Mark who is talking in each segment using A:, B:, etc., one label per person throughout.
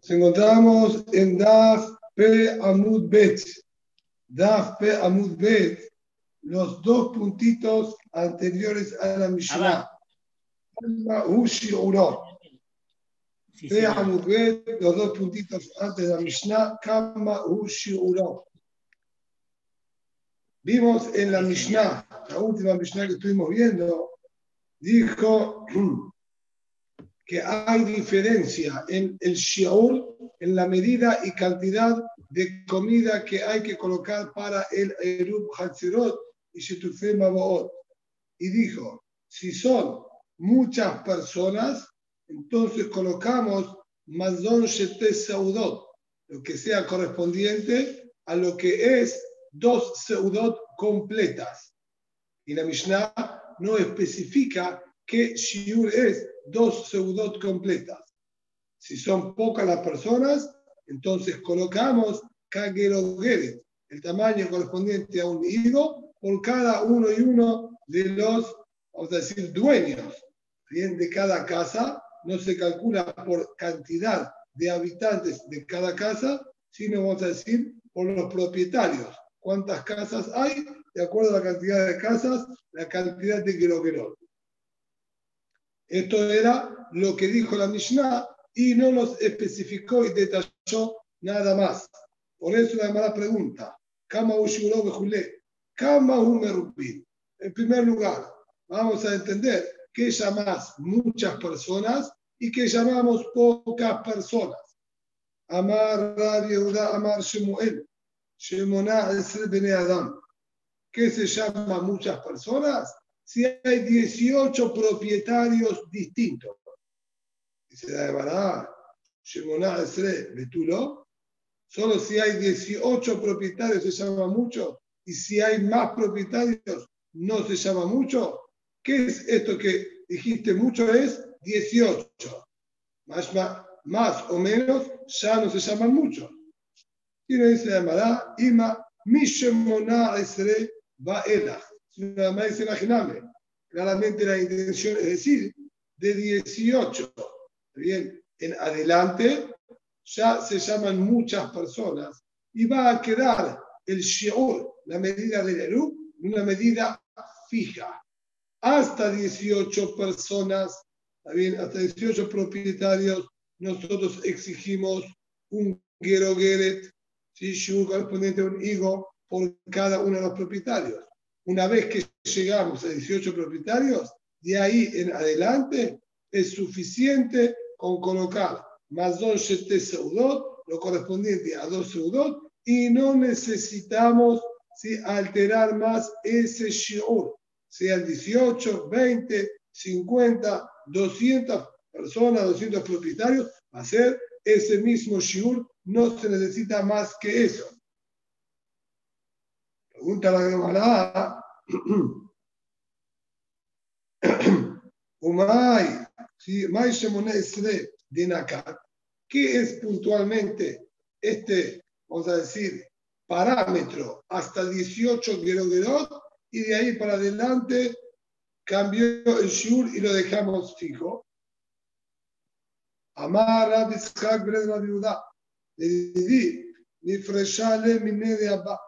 A: Nos encontramos en Daf P Amud Bet. Daf P Amud Bet, los dos puntitos anteriores a la Mishnah. Ushi Uro. P Amud Bet, los dos puntitos antes de la Mishnah. Kama Ushi Uro. Vimos en la Mishnah, la última Mishnah que estuvimos viendo, dijo que hay diferencia en el shiur, en la medida y cantidad de comida que hay que colocar para el Erub Hatzirot y Shetufe Maboot. Y dijo, si son muchas personas, entonces colocamos Mazon Shete Saudot, lo que sea correspondiente a lo que es dos Seudot completas. Y la Mishnah no especifica qué shiur es dos seudot completas. Si son pocas las personas, entonces colocamos kagerogeret, el tamaño correspondiente a un higo, por cada uno y uno de los, vamos a decir, dueños bien de cada casa. No se calcula por cantidad de habitantes de cada casa, sino vamos a decir por los propietarios. ¿Cuántas casas hay? De acuerdo a la cantidad de casas, la cantidad de gerogerot. Esto era lo que dijo la Mishnah y no nos especificó y detalló nada más. Por eso la mala pregunta. En primer lugar, vamos a entender qué llamas muchas personas y qué llamamos pocas personas. Amar Rabbi Amar Shemuel, Shemona Adam. ¿Qué se llama muchas personas? Si hay 18 propietarios distintos. Dice la verdad, solo si hay 18 propietarios se llama mucho, y si hay más propietarios no se llama mucho. ¿Qué es esto que dijiste mucho? Es 18. Más, más, o menos ya no se llaman mucho. Y no dice la verdad, Ima, Mishemona Esre va más imaginable. Claramente la intención es decir, de 18, bien, en adelante ya se llaman muchas personas y va a quedar el shiur, la medida del Eru, una medida fija. Hasta 18 personas, bien, hasta 18 propietarios, nosotros exigimos un gerogeret, ¿sí? shiur correspondiente a un higo por cada uno de los propietarios. Una vez que llegamos a 18 propietarios, de ahí en adelante es suficiente con colocar más dos seudot, lo correspondiente a dos seudot, y no necesitamos alterar más ese shiur, sean 18, 20, 50, 200 personas, 200 propietarios, va a ser ese mismo shiur, no se necesita más que eso. Pregunta la Gemara. Umay, de Nakat. ¿Qué es puntualmente este, vamos a decir, parámetro hasta 18 Gerot y de ahí para adelante cambió el Shur y lo dejamos fijo? Amar Abishak Bred Viuda. Le di, mi de abba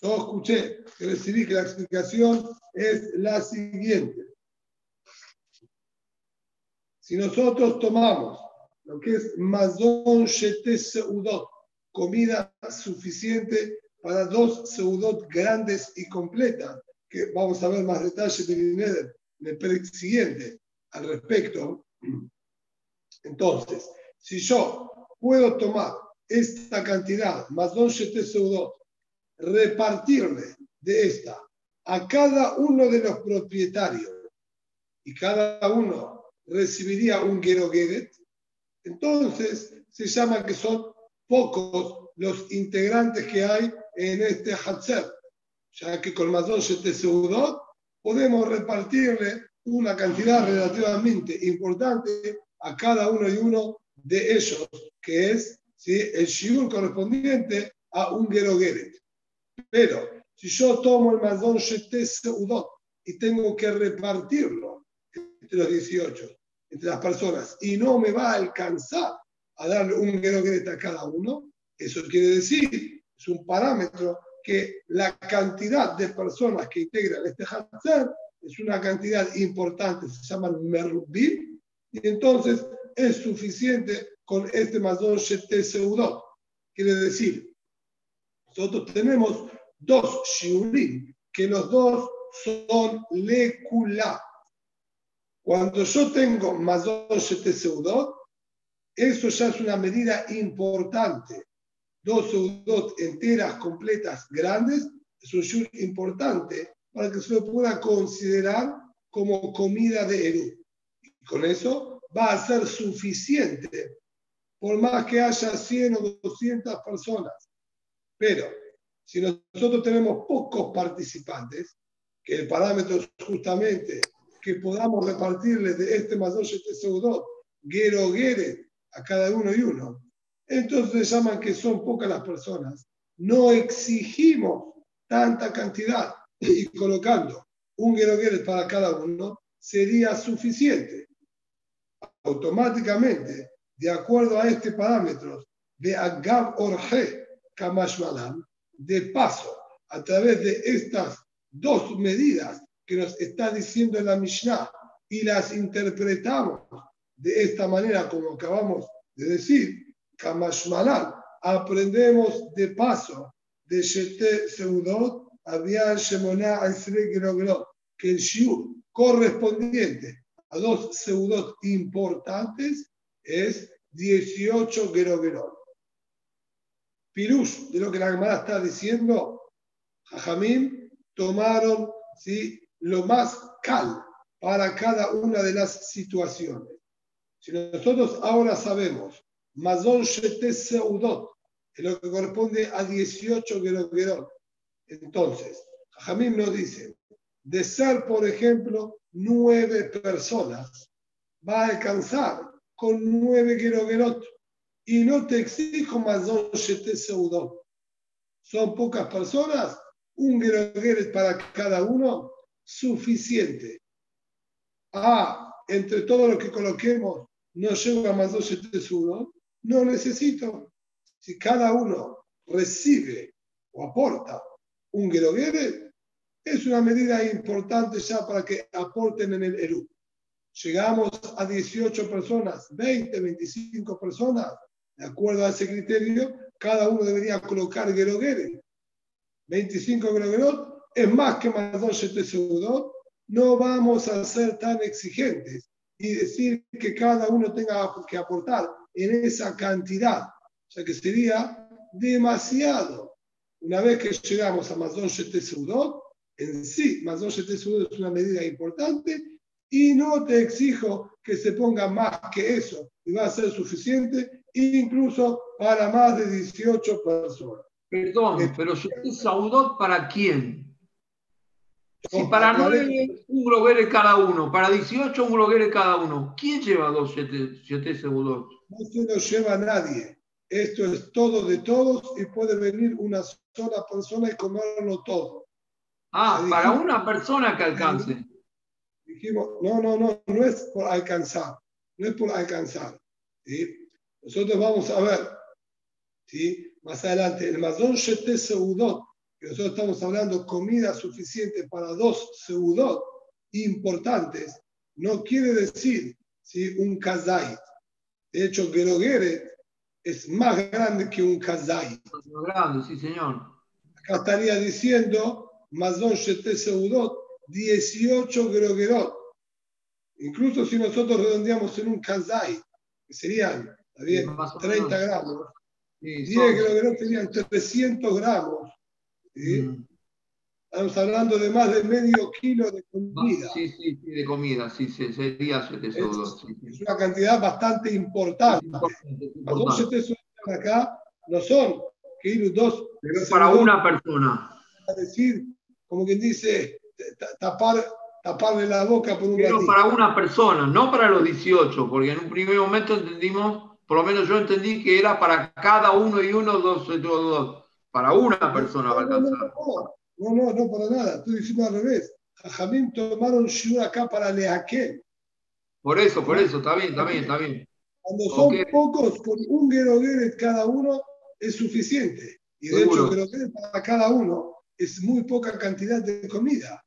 A: yo escuché recibí que la explicación es la siguiente. Si nosotros tomamos lo que es mazón shete seudot, comida suficiente para dos seudot grandes y completas, que vamos a ver más detalles en el siguiente al respecto. Entonces, si yo puedo tomar esta cantidad, mazón shete seudot, repartirle de esta a cada uno de los propietarios y cada uno recibiría un Gerogeret, entonces se llama que son pocos los integrantes que hay en este Hatzer, ya que con Mazon Seudot podemos repartirle una cantidad relativamente importante a cada uno y uno de ellos, que es ¿sí? el shiur correspondiente a un Gerogeret. Pero si yo tomo el Mazon Seudot y tengo que repartirlo entre los 18, entre las personas, y no me va a alcanzar a darle un Gerogeret a cada uno, eso quiere decir, es un parámetro que la cantidad de personas que integran este Hatzar es una cantidad importante, se llaman Merubim, y entonces es suficiente con este Mazon Shete Seudot. Quiere decir, nosotros tenemos dos Shiurim, que los dos son Lekula. Cuando yo tengo Mazon Shete Seudot, eso ya es una medida importante dos seudot enteras, completas, grandes, es un shur importante para que se lo pueda considerar como comida de Eru. Y con eso va a ser suficiente, por más que haya 100 o 200 personas. Pero si nosotros tenemos pocos participantes, que el parámetro es justamente que podamos repartirles de este mayor este seudot, gero gere, a cada uno y uno, entonces llaman que son pocas las personas. No exigimos tanta cantidad y colocando un gueroguer para cada uno sería suficiente. Automáticamente, de acuerdo a este parámetro de Agab Orje Kamashmalam, de paso, a través de estas dos medidas que nos está diciendo la Mishnah y las interpretamos de esta manera como acabamos de decir, Kamashmalan, aprendemos de paso de Shete Seudot, Abian Shemona que el Shiur correspondiente a dos Seudot importantes es 18 Gerogerot. Pirush, de lo que la Gemara está diciendo, Jajamim tomaron ¿sí? lo más cal para cada una de las situaciones. Si nosotros ahora sabemos Mazon Shete Seudot, lo que corresponde a 18 Gerot. Entonces, Jamim nos dice, de ser, por ejemplo, nueve personas, va a alcanzar con nueve Gerot. Y no te exijo Mazon Shete Seudot. Son pocas personas, un Gerot para cada uno, suficiente. Ah, entre todo lo que coloquemos, no llega a Mazon Shete Seudot no necesito. Si cada uno recibe o aporta un Geroguere, es una medida importante ya para que aporten en el Eru. Llegamos a 18 personas, 20, 25 personas, de acuerdo a ese criterio, cada uno debería colocar Geroguere. 25 Geroguerot es más que más dos Seudot. No vamos a ser tan exigentes y decir que cada uno tenga que aportar en esa cantidad, o sea que sería demasiado. Una vez que llegamos a Mazon Shete Seudot, en sí, Mazon Shete Seudot es una medida importante y no te exijo que se ponga más que eso y va a ser suficiente incluso para más de 18 personas.
B: Perdón, eh, pero Shete Seudot para quién? Si para 9 un bloguero cada uno, para 18 un bloguero cada uno, ¿quién lleva dos 7 Seudot?
A: no se lo lleva nadie. Esto es todo de todos y puede venir una sola persona y comerlo todo.
B: Ah, para una persona que alcance.
A: Dijimos, no, no, no, no es por alcanzar, no es por alcanzar. Nosotros vamos a ver, ¿sí? más adelante, el Mazón Shete Seudot, que nosotros estamos hablando comida suficiente para dos Seudot importantes, no quiere decir ¿sí? un Kazait de hecho, Gerogeret es más grande que un Kazai.
B: Más grande, sí, señor.
A: Acá estaría diciendo, Mazon Shete Seudot, 18 Gerogerot. Incluso si nosotros redondeamos en un Kazai, que serían bien, 30 gramos, 10 Gerogerot serían 300 gramos. ¿sí? Mm. Estamos hablando de más de medio kilo de comida.
B: Sí, sí, sí de comida, sí, sí sería
A: es, es una cantidad bastante importante. Los acá no son que dos.
B: Pero para una persona.
A: A decir, como quien dice, tapar, taparle la boca por un
B: Pero para una persona, no para los 18, porque en un primer momento entendimos, por lo menos yo entendí que era para cada uno y uno, dos, dos, dos. Para una persona va a alcanzar.
A: No, no, no, para nada. Estoy diciendo al revés. Jajamín tomaron Shur acá para Leaquel.
B: Por eso, por eso, está bien, está bien, está bien.
A: Cuando son pocos, con un Gerogueret cada uno es suficiente. Y de hecho, Gerogueret para cada uno es muy poca cantidad de comida.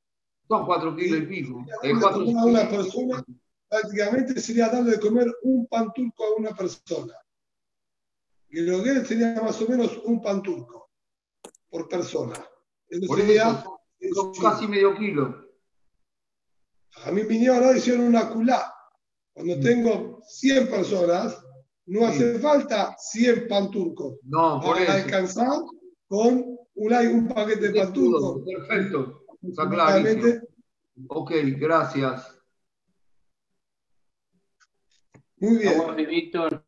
B: Son cuatro kilos y pico.
A: una persona, prácticamente sería darle de comer un pan turco a una persona. Gerogueret sería más o menos un pan turco por persona.
B: Eso sería. Son casi medio kilo.
A: A mí vinieron ahora hicieron una culá cuando mm. tengo 100 personas, no hace falta 100 pan turcos.
B: No, por
A: para alcanzar con un, un paquete de pan turco.
B: Perfecto, está claro. Ok, gracias.
A: Muy bien. Víctor.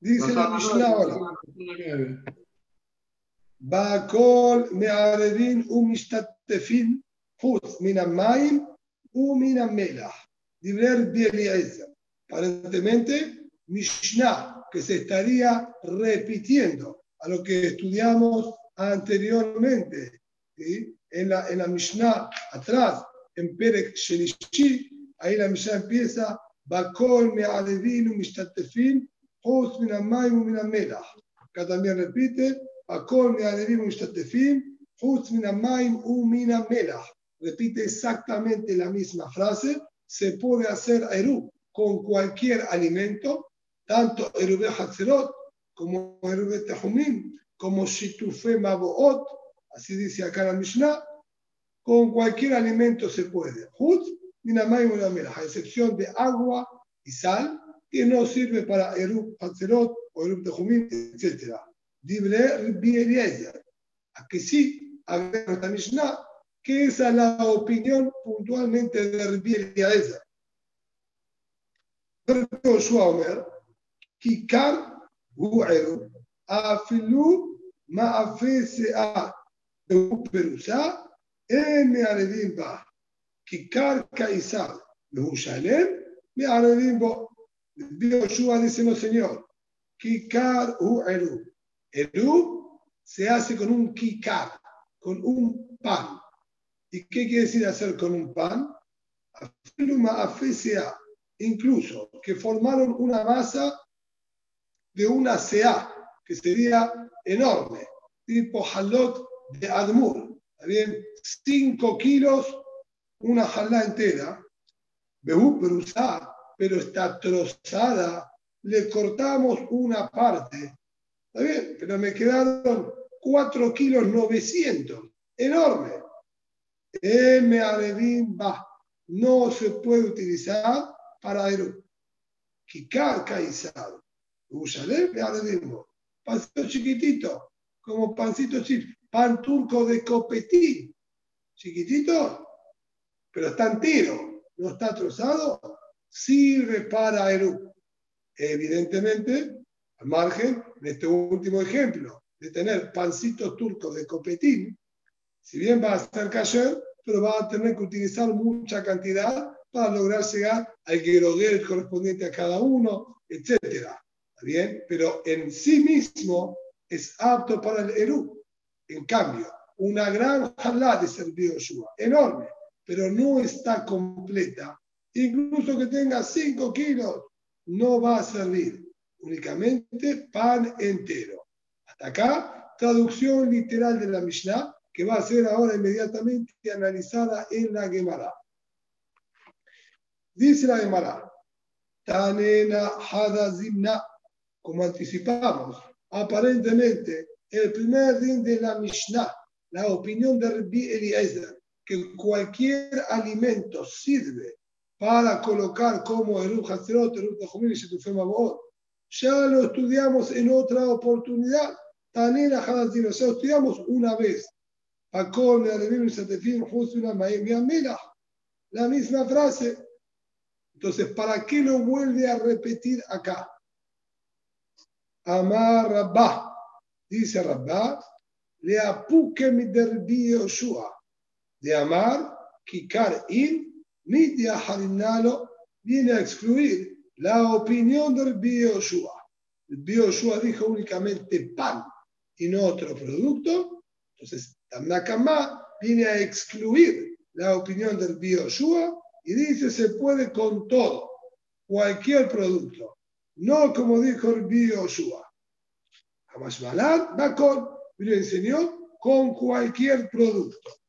A: Dice la Mishnah ahora. Bakol me'arevin u'mishtatefin hutz min ha'maim u'min ha'melach. Dibrer Bieliezer. Aparentemente, Mishnah, que se estaría repitiendo a lo que estudiamos anteriormente. ¿sí? En, la, en la Mishnah atrás, en Perek Shelishi, ahí la Mishnah empieza. Acá también repite, repite exactamente la misma frase, se puede hacer con cualquier alimento, tanto Erube Hatzerot como Erube Tehumim, como Shitufe Maboot, así dice acá la Mishnah, con cualquier alimento se puede. A excepción de agua y sal, que no sirve para Erub Hatzerot o Erub Tehumim, etc. Aquí sí, agrega esta Mishnah, que esa es la opinión puntualmente de Rabbi Eliezer. Joshua Omer, Kikar Gu'eru, Afilu Ma'afe Se'a, Perusa, Eme Arevim Ba, Kikar Kaisar, Mehushalem, Me Arevim Bo. Joshua dice, no señor, Kikar Gu'eru. Eru se hace con un kikar, con un pan. ¿Y qué quiere decir hacer con un pan? Incluso que formaron una masa de una CA, que sería enorme, tipo halot de Admur. bien? 5 kilos, una jalá entera, pero está trozada, le cortamos una parte. ¿Está bien? Pero me quedaron 4 kilos 900, enorme. El va no se puede utilizar para Eru. Kikar Kaisar. Me'arevim Pancito chiquitito, como pancito chip, pan turco de copetín. Chiquitito, pero está entero, no está trozado, sirve para Eru. Evidentemente, al margen de este último ejemplo, de tener pancitos turcos de copetín, si bien va a ser kasher, pero va a tener que utilizar mucha cantidad para lograr llegar al gueroguer correspondiente a cada uno, etc. ¿Está bien? Pero en sí mismo es apto para el Eru. En cambio, una gran jalá de servido Shua, enorme, pero no está completa. Incluso que tenga 5 kilos, no va a servir. Únicamente pan entero. Hasta acá, traducción literal de la Mishnah que va a ser ahora inmediatamente analizada en la Gemara. Dice la Gemara, Tanena Hadazimna, como anticipamos, aparentemente el primer din de la Mishnah, la opinión de Rabbi Eliezer, que cualquier alimento sirve para colocar como Eruv Hatzerot, Eruv Tejumim y Shetufem Ya lo estudiamos en otra oportunidad. Tanena Hadazimna, o sea, estudiamos una vez la misma frase. Entonces, ¿para qué lo vuelve a repetir acá? Amar Rabba, dice Rabba, le apuque mi derbi Yoshua, de Amar, Kikar in, Midia Harinalo, viene a excluir la opinión del Yoshua. El Yoshua dijo únicamente pan y no otro producto. Entonces, Tanakama viene a excluir la opinión del Yoshua y dice se puede con todo, cualquier producto. No como dijo el Yoshua. Jamás va con, le enseñó con cualquier producto.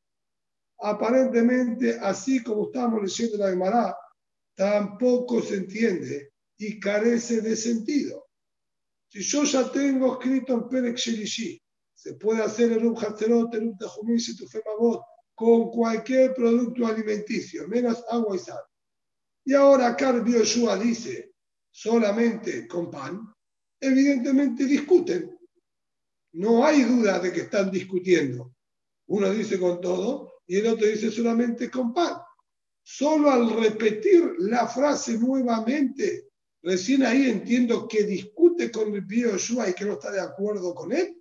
A: Aparentemente, así como estamos leyendo la Gemara, tampoco se entiende y carece de sentido. Si yo ya tengo escrito en Perek Shelishi, se puede hacer el Hatzerot, el Tajumim, Situfemabot, con cualquier producto alimenticio, menos agua y sal. Y ahora acá Yoshua dice solamente con pan, evidentemente discuten. No hay duda de que están discutiendo. Uno dice con todo y el otro dice solamente con pan. Solo al repetir la frase nuevamente, recién ahí entiendo que discute con el Yoshua y que no está de acuerdo con él.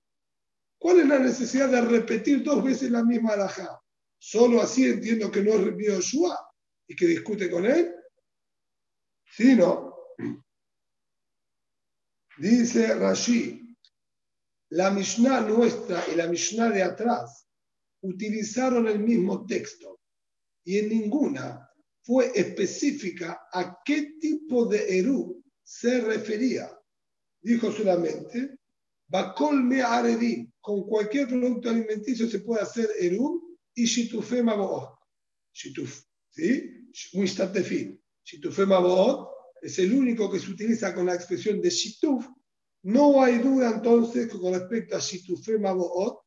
A: ¿Cuál es la necesidad de repetir dos veces la misma alajá? Solo así entiendo que no es Rabbi Yoshua y que discute con él. Sí, no. Dice Rashi, la Mishnah nuestra y la Mishnah de atrás utilizaron el mismo texto y en ninguna fue específica a qué tipo de Eru se refería. Dijo solamente, Bakol me con cualquier producto alimenticio se puede hacer Eru y Shitufé Maboot. Shituf, ¿sí? Muistatefin. Shitufé Maboot es el único que se utiliza con la expresión de Shituf. No hay duda entonces con respecto a Shitufé Maboot,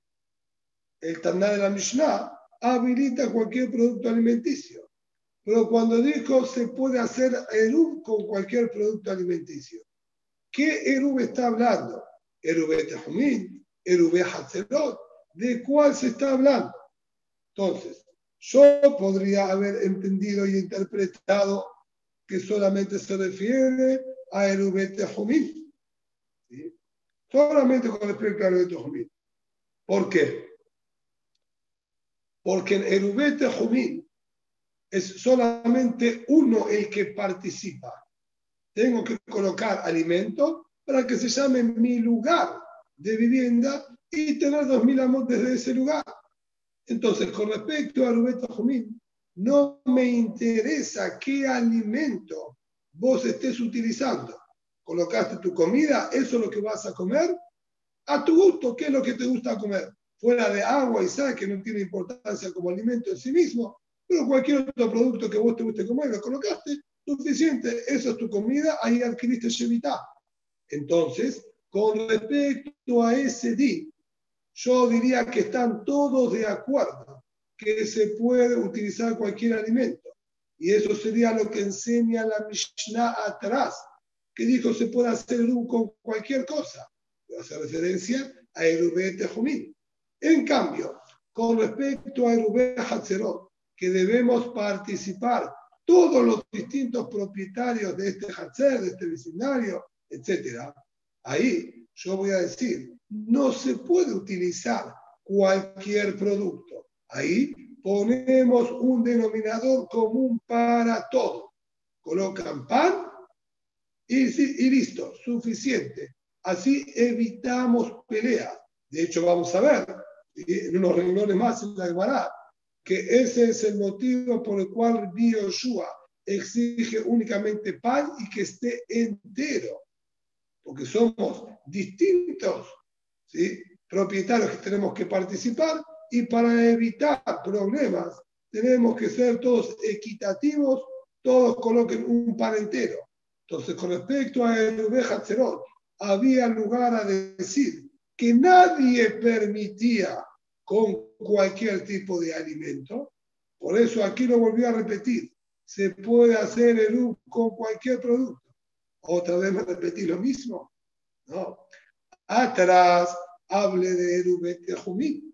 A: el Taná de la Mishnah habilita cualquier producto alimenticio. Pero cuando dijo se puede hacer Erub con cualquier producto alimenticio, ¿qué Erub está hablando? Erub Tehumin, Erub Hatzerot, ¿de cuál se está hablando? Entonces, yo podría haber entendido y interpretado que solamente se refiere a Erubete Jumín. Solamente con respecto a Erubete Jumín. ¿Por qué? Porque en Erubete Jumín es solamente uno el que participa. Tengo que colocar alimento para que se llame mi lugar de vivienda y tener dos mil amos desde ese lugar. Entonces, con respecto a Rubén Jumín, no me interesa qué alimento vos estés utilizando. Colocaste tu comida, eso es lo que vas a comer, a tu gusto, ¿qué es lo que te gusta comer? Fuera de agua y sal, que no tiene importancia como alimento en sí mismo, pero cualquier otro producto que vos te guste comer, lo colocaste, suficiente, eso es tu comida, ahí adquiriste Shevitá. Entonces, con respecto a ese día, yo diría que están todos de acuerdo que se puede utilizar cualquier alimento. Y eso sería lo que enseña la Mishnah atrás, que dijo se puede hacer con cualquier cosa. Hace referencia a Erubé Tejumín. En cambio, con respecto a Erubé Hatzerot, que debemos participar todos los distintos propietarios de este Hatzer, de este vecindario, etc. Ahí yo voy a decir, no se puede utilizar cualquier producto. Ahí ponemos un denominador común para todo. Colocan pan y, listo, suficiente. Así evitamos peleas. De hecho, vamos a ver en unos renglones más en la Gemara que ese es el motivo por el cual Yoshua exige únicamente pan y que esté entero. Porque somos distintos ¿sí? propietarios que tenemos que participar y para evitar problemas tenemos que ser todos equitativos, todos coloquen un pan entero. Entonces, con respecto a el oveja había lugar a decir que nadie permitía con cualquier tipo de alimento. Por eso aquí lo volvió a repetir. Se puede hacer el con cualquier producto. Otra vez me repetí lo mismo. No atrás hable de Erubet Jumí.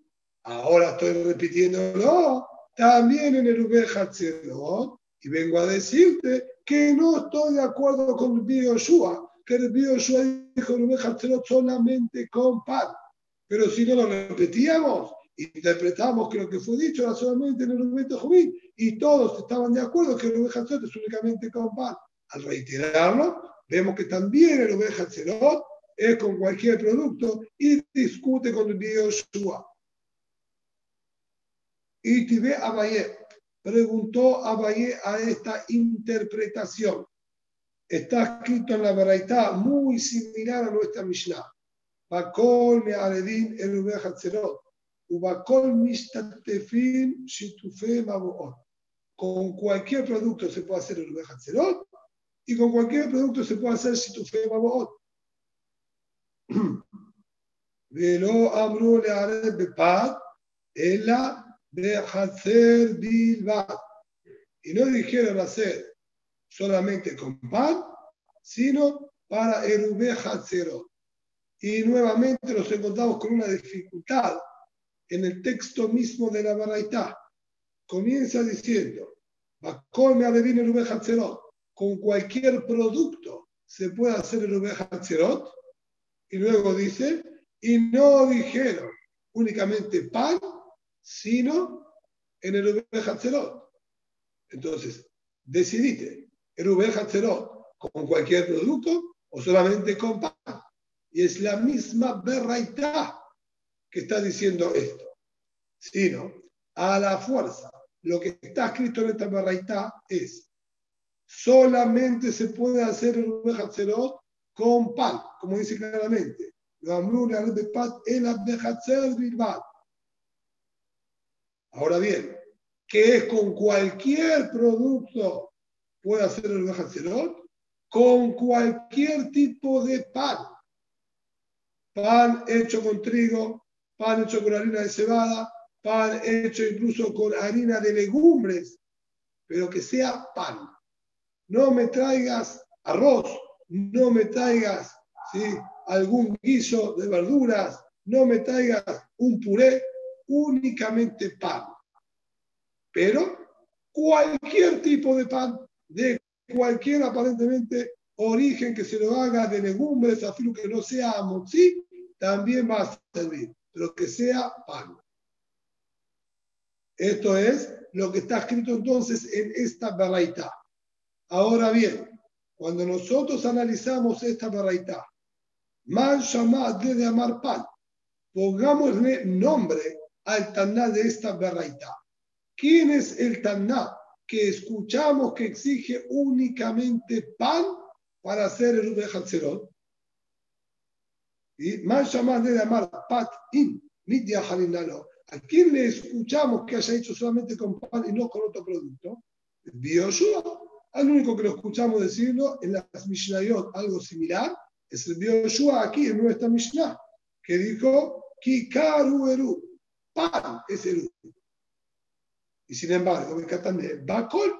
A: Ahora estoy repitiéndolo también en Erubet Hatzerot y vengo a decirte que no estoy de acuerdo con Yoshua, que Yoshua dijo solamente con pan. Pero si no lo repetíamos, interpretamos que lo que fue dicho era solamente en el momento Jubín y todos estaban de acuerdo que el oveja es únicamente con pan. Al reiterarlo, vemos que también el oveja Zerot es con cualquier producto y discute con el Yoshua. Y Tibé Abaye preguntó a Abaye a esta interpretación. Está escrito en la Baraitá muy similar a nuestra Mishnah. Bakol me aledin el oveja con cualquier producto se puede hacer el Hatzerot y con cualquier producto se puede hacer Situfe Maboot. Velo Amru le haré Bepad, Ela Behatzer Bilbad. Y no dijeron hacer solamente con pan, sino para el Hatzerot. Y nuevamente nos encontramos con una dificultad en el texto mismo de la Baraitá. Comienza diciendo. Con cualquier producto se puede hacer el Hatzerot. Y luego dice, y no dijeron únicamente pan, sino en el Hatzerot. Entonces, decidite, el Hatzerot con cualquier producto o solamente con pan. Y es la misma berraitá que está diciendo esto. Sino, a la fuerza, lo que está escrito en esta berraitá es solamente se puede hacer el Hatzerot con pan, como dice claramente. Ahora bien, ¿qué es con cualquier producto puede hacer el Hatzerot? Con cualquier tipo de pan. Pan hecho con trigo, pan hecho con harina de cebada, pan hecho incluso con harina de legumbres, pero que sea pan. No me traigas arroz, no me traigas algún guiso de verduras, no me traigas un puré, únicamente pan. Pero cualquier tipo de pan, de cualquier aparentemente origen que se lo haga de legumbres, afirmo que no sea motzi, también va a servir, pero que sea pan. Esto es lo que está escrito entonces en esta baraita. Ahora bien, cuando nosotros analizamos esta baraita, Man Shamad de Amar Pan, pongámosle nombre al Taná de esta baraita. ¿Quién es el Taná que escuchamos que exige únicamente pan para hacer el Hatzerot? Y Man Shamad de Amar Pat In, Midya Harinalo. ¿A quién le escuchamos que haya hecho solamente con pan y no con otro producto? Bioshua. Al único que lo escuchamos decirlo en las Mishnayot, algo similar, es el Bioshua aquí en nuestra Mishnah, que dijo, Kikaru Eru, pan es Eru. Y sin embargo, también, Bakol,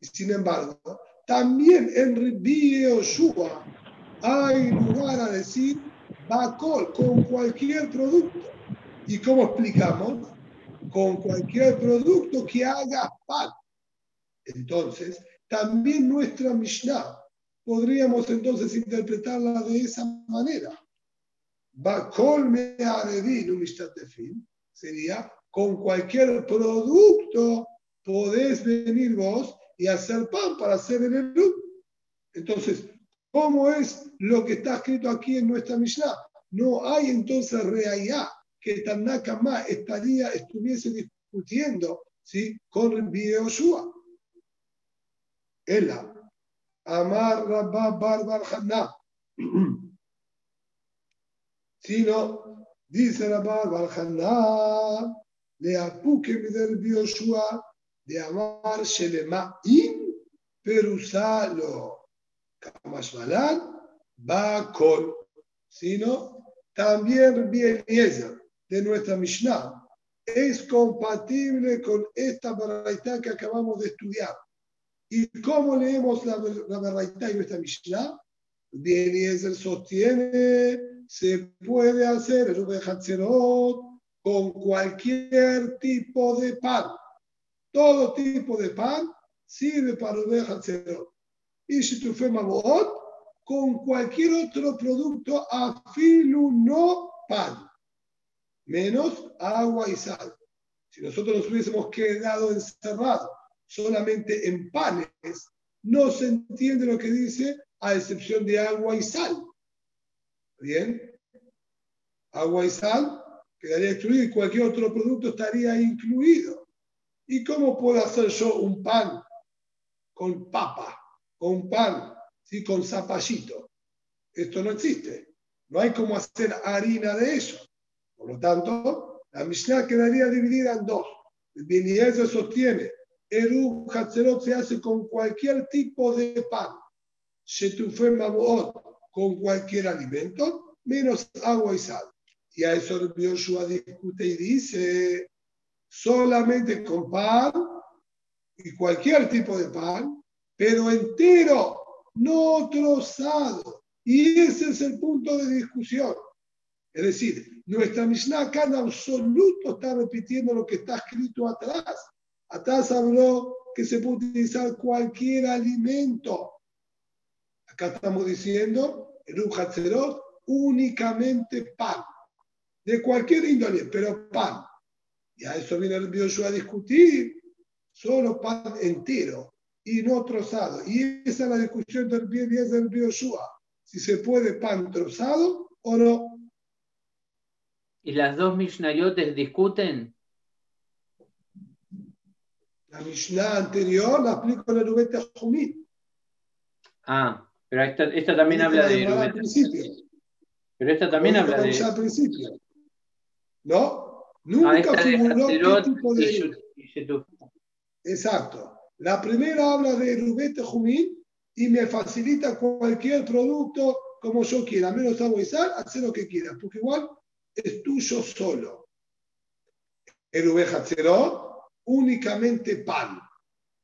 A: y sin embargo, también en Bioshua hay lugar a decir Bakol con cualquier producto. ¿Y cómo explicamos? Con cualquier producto que haga pan. Entonces, también nuestra Mishnah podríamos entonces interpretarla de esa manera. Bakol me fin sería con cualquier producto podés venir vos y hacer pan para hacer el. Entonces, ¿cómo es lo que está escrito aquí en nuestra Mishnah? No hay entonces reayá que Tanakama estaría, estuviese discutiendo ¿sí? con el Yoshua. Ela, Amar Rabba Barbar Haná. Sino, dice Rabba Barbar le apuque del Yoshua, de Amar Shelema in Perusalo. Kamashmalan con. Sino, también bien de nuestra Mishnah es compatible con esta baraita que acabamos de estudiar. ¿Y cómo leemos la, la y nuestra Mishnah? Eliezer sostiene, se puede hacer el Hatzerot con cualquier tipo de pan. Todo tipo de pan sirve para el Hatzerot. Y si tu fe con cualquier otro producto afilu no pan, menos agua y sal. Si nosotros nos hubiésemos quedado encerrados solamente en panes, no se entiende lo que dice a excepción de agua y sal. ¿Bien? Agua y sal quedaría excluido y cualquier otro producto estaría incluido. ¿Y cómo puedo hacer yo un pan con papa, con pan, ¿sí? con zapallito? Esto no existe. No hay cómo hacer harina de eso. Por lo tanto, la Mishnah quedaría dividida en dos. El se sostiene, Eru Hatzerot se hace con cualquier tipo de pan. Shetufé con cualquier alimento, menos agua y sal. Y a eso el Yoshua discute y dice, solamente con pan y cualquier tipo de pan, pero entero, no trozado. Y ese es el punto de discusión. Es decir, nuestra Mishnah acá en absoluto está repitiendo lo que está escrito atrás. Atrás habló que se puede utilizar cualquier alimento. Acá estamos diciendo, en un únicamente pan de cualquier índole, pero pan. Y a eso viene el Bioshua a discutir, solo pan entero y no trozado. Y esa es la discusión del bien y es del Bioshua, si se puede pan trozado o no.
C: ¿Y las dos Mishnayotes discuten?
A: La Mishnah anterior la explico en el Rubete Jumí.
C: Ah, pero esta, esta también habla de Pero esta también habla de.
A: Al principio. ¿no? Nunca ah, figuró qué tipo de... Exacto. La primera habla de Rubete Jumín y me facilita cualquier producto como yo quiera, menos agua y sal, hacer lo que quieras, porque igual es tuyo solo. El Hatzerot, únicamente pan,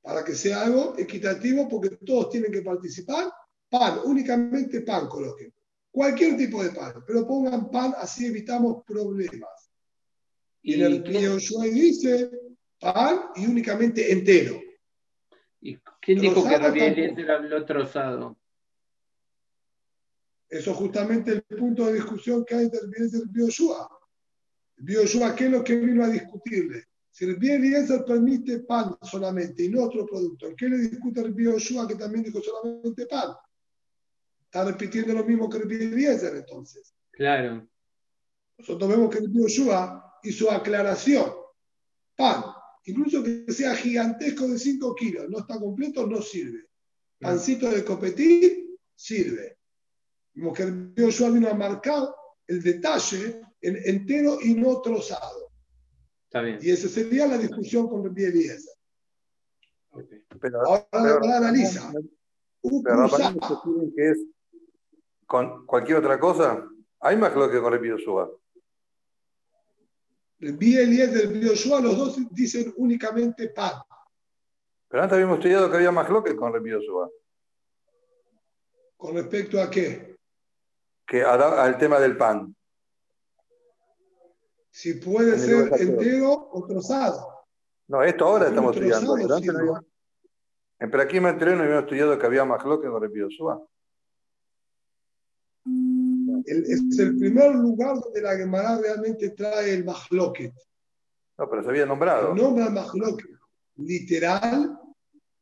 A: para que sea algo equitativo, porque todos tienen que participar. Pan, únicamente pan coloquen. Cualquier tipo de pan, pero pongan pan, así evitamos problemas. Y, en el que dice pan y únicamente entero.
C: ¿Y quién dijo que Rabbi Eliezer habló trozado?
A: Eso es justamente el punto de discusión que hay entre el Bioshua. El Bioshua, ¿qué es lo que vino a discutirle? Si el Eliezer permite pan solamente y no otro producto, ¿qué le discute el Bioshua que también dijo solamente pan? Está repitiendo lo mismo que el Eliezer entonces.
C: Claro.
A: Nosotros vemos que el Bioshua y su aclaración. Pan, incluso que sea gigantesco de 5 kilos, no está completo, no sirve. Pancito de copetir, sirve. Como que el Joshua vino a marcar el detalle en entero y no trozado.
C: Está bien.
A: Y esa sería la discusión con el Eliezer. Okay. Pero, Ahora pero, analiza.
D: Pero que es con cualquier otra cosa. Hay más lo que con el Yoshua.
A: El Bielías del Bioshua, los dos dicen únicamente pan.
D: Pero antes habíamos estudiado que había más que con el Bioshua.
A: ¿Con respecto a qué?
D: Que al tema del pan.
A: Si puede ser entero o trozado.
D: No, esto ahora estamos estudiando. Pero, antes no en aquí me enteré, no habíamos estudiado que había más que con el
A: es el primer lugar donde la Gemara realmente trae el Mahloket.
D: No, pero se había nombrado.
A: Nombra el Mahloket. Literal,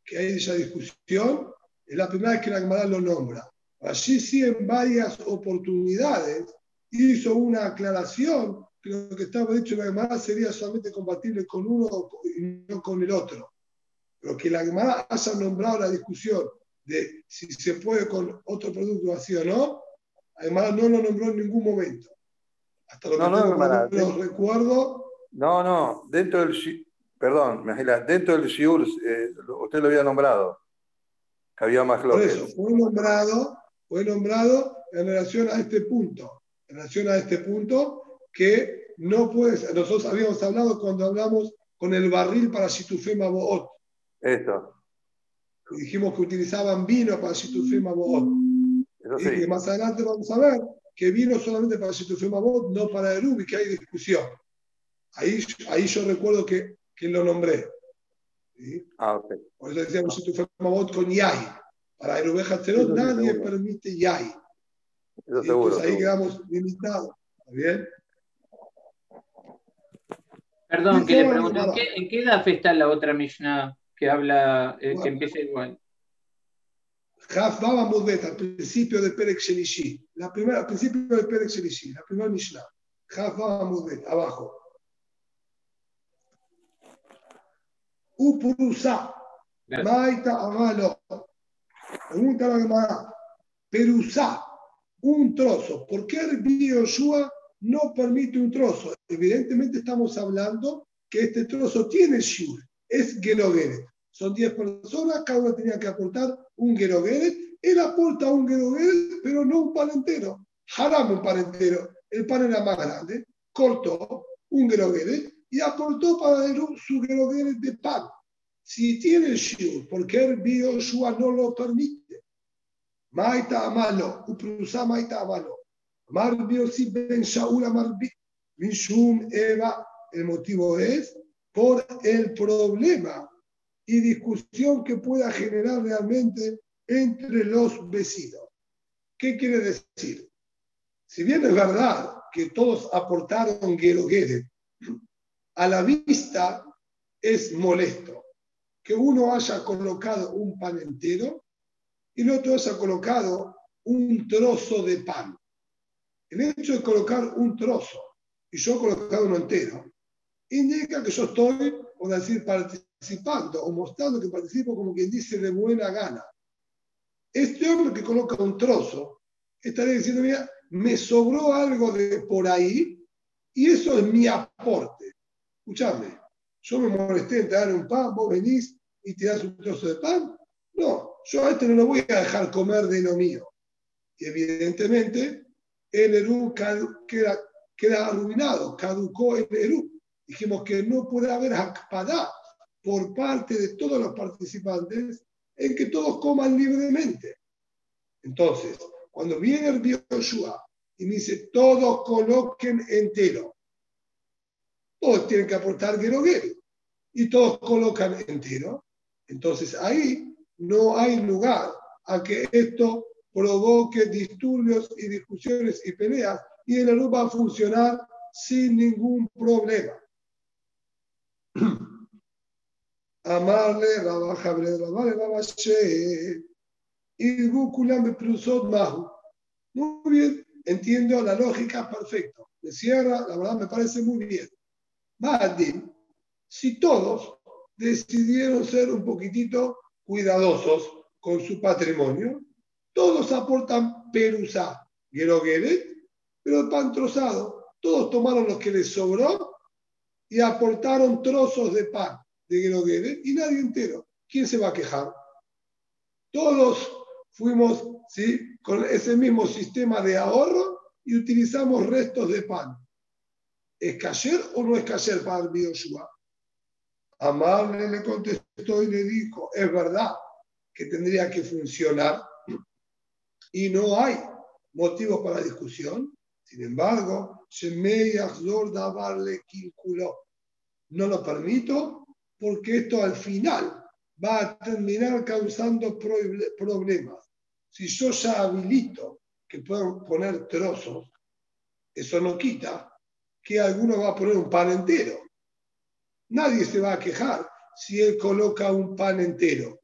A: que hay esa discusión, es la primera vez que la Gemara lo nombra. Allí sí en varias oportunidades hizo una aclaración que lo que estaba dicho en la Gemara sería solamente compatible con uno y no con el otro. Pero que la Gemara haya nombrado la discusión de si se puede con otro producto así o no, Además, no lo nombró en ningún momento. Hasta lo no, que no, recuerdo.
D: No, no, dentro del. Perdón, dentro del Shiur, eh, usted lo había nombrado. Que había más Por
A: eso, fue nombrado, fue nombrado en relación a este punto. En relación a este punto, que no puede ser. Nosotros habíamos hablado cuando hablamos con el barril para Situfema Boot.
D: Esto.
A: dijimos que utilizaban vino para Situfema Boot y más adelante vamos a ver que vino solamente para Shitufemabot, no para Erubi, que hay discusión. Ahí, ahí yo recuerdo que, que lo nombré.
D: Ah, ok.
A: Por eso decíamos Shitufemabot con Yai, Para Erubeja Cerot nadie permite Yai.
D: Eso seguro.
A: Entonces ahí quedamos limitados. ¿Está bien?
C: Perdón, que le pregunto, ¿en qué, en qué edad está la otra Mishnah que habla, eh, que empieza igual?
A: Jaf Baba Mudbet, al principio del Perek Shelishi. La primera, al principio del Perek Shelishi, la primera Mishnah. Jaf Baba Mudbet, abajo. Upurusa. Maita Amalo. Pregunta la Gemara. Perusá, un trozo. ¿Por qué Rabbi Yoshua no permite un trozo? Evidentemente estamos hablando que este trozo tiene shiur, es Gerogeret. Son 10 personas, cada uno tenía que aportar un Gerogeret. Él aporta un Gerogeret, pero no un pan entero. Haram un pan entero. El pan era más grande, cortó un Gerogeret y aportó para él su Gerogeret de pan. Si tiene shiur, ¿por qué Rabbi Yoshua no lo permite? Maita Amalo, Uprusa Maita Amalo. Amar Biosi Ben Shaul Amar Bi- Mishum Eva. El motivo es por el problema y discusión que pueda generar realmente entre los vecinos. ¿Qué quiere decir? Si bien es verdad que todos aportaron Gerogeret, a la vista es molesto que uno haya colocado un pan entero y el otro haya colocado un trozo de pan. El hecho de colocar un trozo y yo he colocado uno entero indica que yo estoy, por decir, participando o mostrando que participo como quien dice de buena gana. Este hombre que coloca un trozo estaría diciendo, mira, me sobró algo de por ahí y eso es mi aporte. Escuchame, yo me molesté en dar un pan, vos venís y das un trozo de pan. No, yo a este no lo voy a dejar comer de lo mío. Y evidentemente el Eru queda, queda arruinado, caducó el Eru. Dijimos que no puede haber akpadá por parte de todos los participantes en que todos coman libremente. Entonces, cuando viene el Yoshua y me dice, todos coloquen entero, todos tienen que aportar gueroguero y todos colocan entero, entonces ahí no hay lugar a que esto provoque disturbios y discusiones y peleas y el Aru va a funcionar sin ningún problema. Amarle, Rabaja, Rabaja, Rabashe, y Gukulam Beprusot Mahu. Muy bien, entiendo la lógica, perfecto. Me cierra, la verdad me parece muy bien. Mahadim, si todos decidieron ser un poquitito cuidadosos con su patrimonio, todos aportan perusá, gerogeret, pero pan trozado, todos tomaron lo que les sobró y aportaron trozos de pan de gerogeret y nadie entero. ¿Quién se va a quejar? Todos fuimos ¿sí? con ese mismo sistema de ahorro y utilizamos restos de pan. ¿Es cayer o no es cayer para el Yoshua? Amable le contestó y le dijo, es verdad que tendría que funcionar y no hay motivos para discusión. Sin embargo. No lo permito porque esto al final va a terminar causando proble- problemas. Si yo ya habilito que puedan poner trozos, eso no quita que alguno va a poner un pan entero. Nadie se va a quejar si él coloca un pan entero.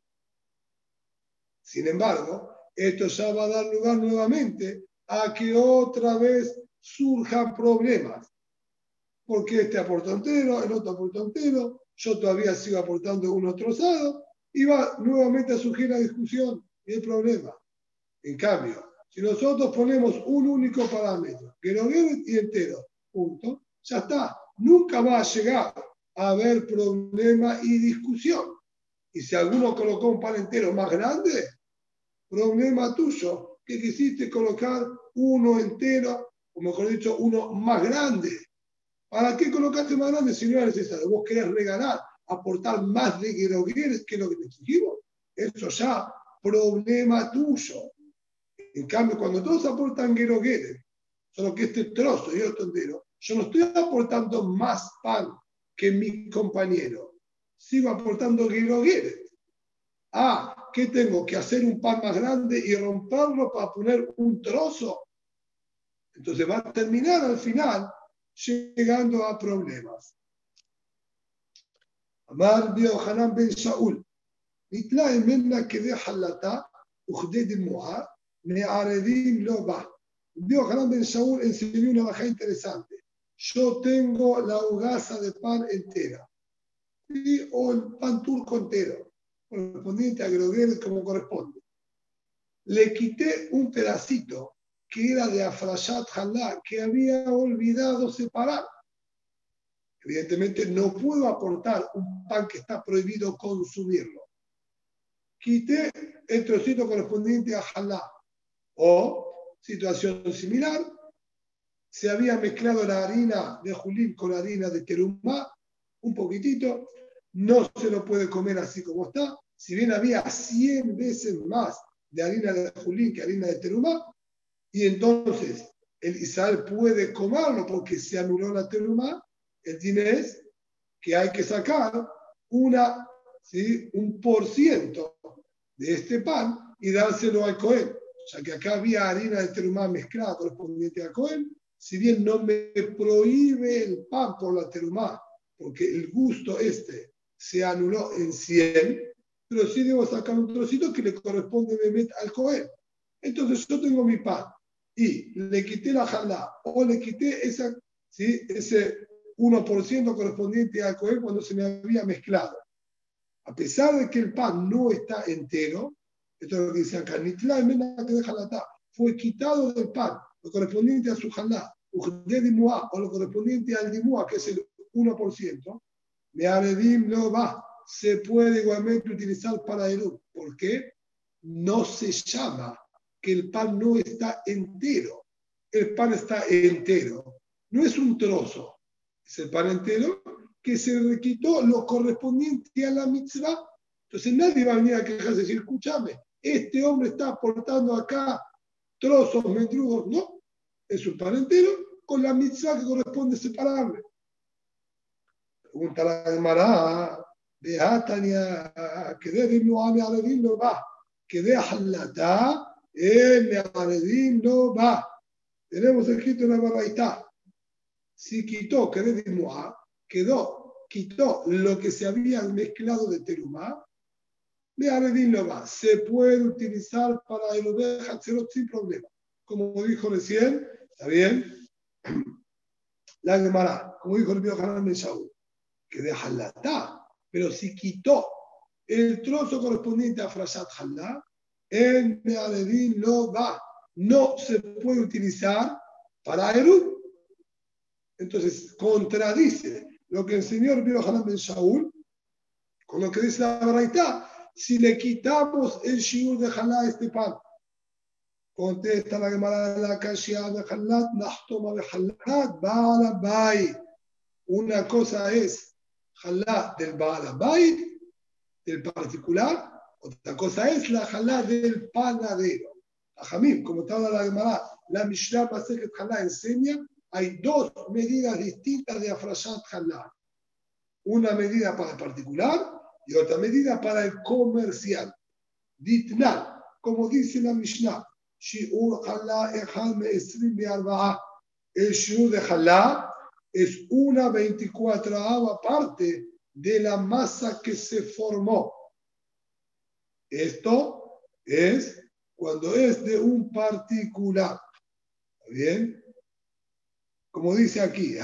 A: Sin embargo, esto ya va a dar lugar nuevamente a que otra vez surjan problemas. Porque este aportó entero, el otro aportó entero, yo todavía sigo aportando uno trozado, y va nuevamente a surgir la discusión y el problema. En cambio, si nosotros ponemos un único parámetro, que lo y entero, punto, ya está. Nunca va a llegar a haber problema y discusión. Y si alguno colocó un pan entero más grande, problema tuyo, que quisiste colocar uno entero, o mejor dicho, uno más grande. ¿Para qué colocaste más grande si no era necesario? Vos querés regalar, aportar más de Gerogueres que lo que te exigimos. Eso ya, problema tuyo. En cambio, cuando todos aportan Gerogueres, solo que este trozo y otro entero, yo no estoy aportando más pan que mi compañero. Sigo aportando Gerogueres. Ah, ¿qué tengo? ¿Que hacer un pan más grande y romperlo para poner un trozo? Entonces va a terminar al final llegando a problemas. Amar vio Hanan ben Shaul. נתלה ממנה כדי חלתה וכדי דמועה, מערבים לא בא. Vio Hanan ben Shaul enseñó una baja interesante. Yo tengo la hogaza de pan entera, ¿sí? o el pan turco entero, correspondiente a Groguel como corresponde. Le quité un pedacito que era de Afrashat Halá, que había olvidado separar. Evidentemente no puedo aportar un pan que está prohibido consumirlo. Quité el trocito correspondiente a Halá. O, situación similar, se había mezclado la harina de Julín con la harina de Terumá, un poquitito, no se lo puede comer así como está. Si bien había 100 veces más de harina de Julín que harina de Terumá, y entonces el Israel puede comerlo porque se anuló la teruma, el tiene es que hay que sacar una, ¿sí? un por ciento de este pan y dárselo al Cohen. Ya que acá había harina de terumá mezclada correspondiente a Cohen, si bien no me prohíbe el pan por la terumá, porque el gusto este se anuló en 100, pero sí debo sacar un trocito que le corresponde al Cohen. Entonces yo tengo mi pan y le quité la jalá o le quité esa, ¿sí? ese 1% correspondiente al cohen cuando se me había mezclado. A pesar de que el pan no está entero, esto es lo que dice acá, fue quitado del pan, lo correspondiente a su jalá, o lo correspondiente al dimua, que es el 1%, me no va, se puede igualmente utilizar para el ¿Por qué? No se llama que el pan no está entero. El pan está entero. No es un trozo. Es el pan entero que se le quitó lo correspondiente a la mitzvah. Entonces nadie va a venir a quejarse y decir, escúchame, este hombre está aportando acá trozos, mendrugos. No, es un pan entero con la mitzvah que corresponde separarle. Pregunta la Gemara, de Atania, que debe no a va, que de Halatá, el Aredim no va. Tenemos escrito en la baraita. Si quitó, que quedó, quitó lo que se había mezclado de terumá, de Aredim no va. Se puede utilizar para el oveja sin problema. Como dijo recién, ¿está bien? La Gemara, como dijo el mío Hanan de Shaul, que deja la pero si quitó el trozo correspondiente a Frashat Halá, el Mealedín no va, no se puede utilizar para Eru. Entonces, contradice lo que el Hanan Ben Shaul con lo que dice la Baraita. Si le quitamos el shiur de Jalá a este pan, contesta la Gemara de la Kashia de Jalat, Nahtoma de Jalat, Baalabay. Una cosa es Jalá del Baalabay, del particular, otra cosa es la jalá del panadero. Jamim, como estaba la Gemara, la Mishnah Masejet Jalá enseña, hay dos medidas distintas de Afrashat Jalá. Una medida para el particular y otra medida para el comercial. Ditnal, como dice la Mishnah, Shiur Jalá Ejal Me'esrim El Shiur de Jalá es una 24 parte de la masa que se formó. Esto es cuando es de un particular. ¿Está bien? Como dice aquí,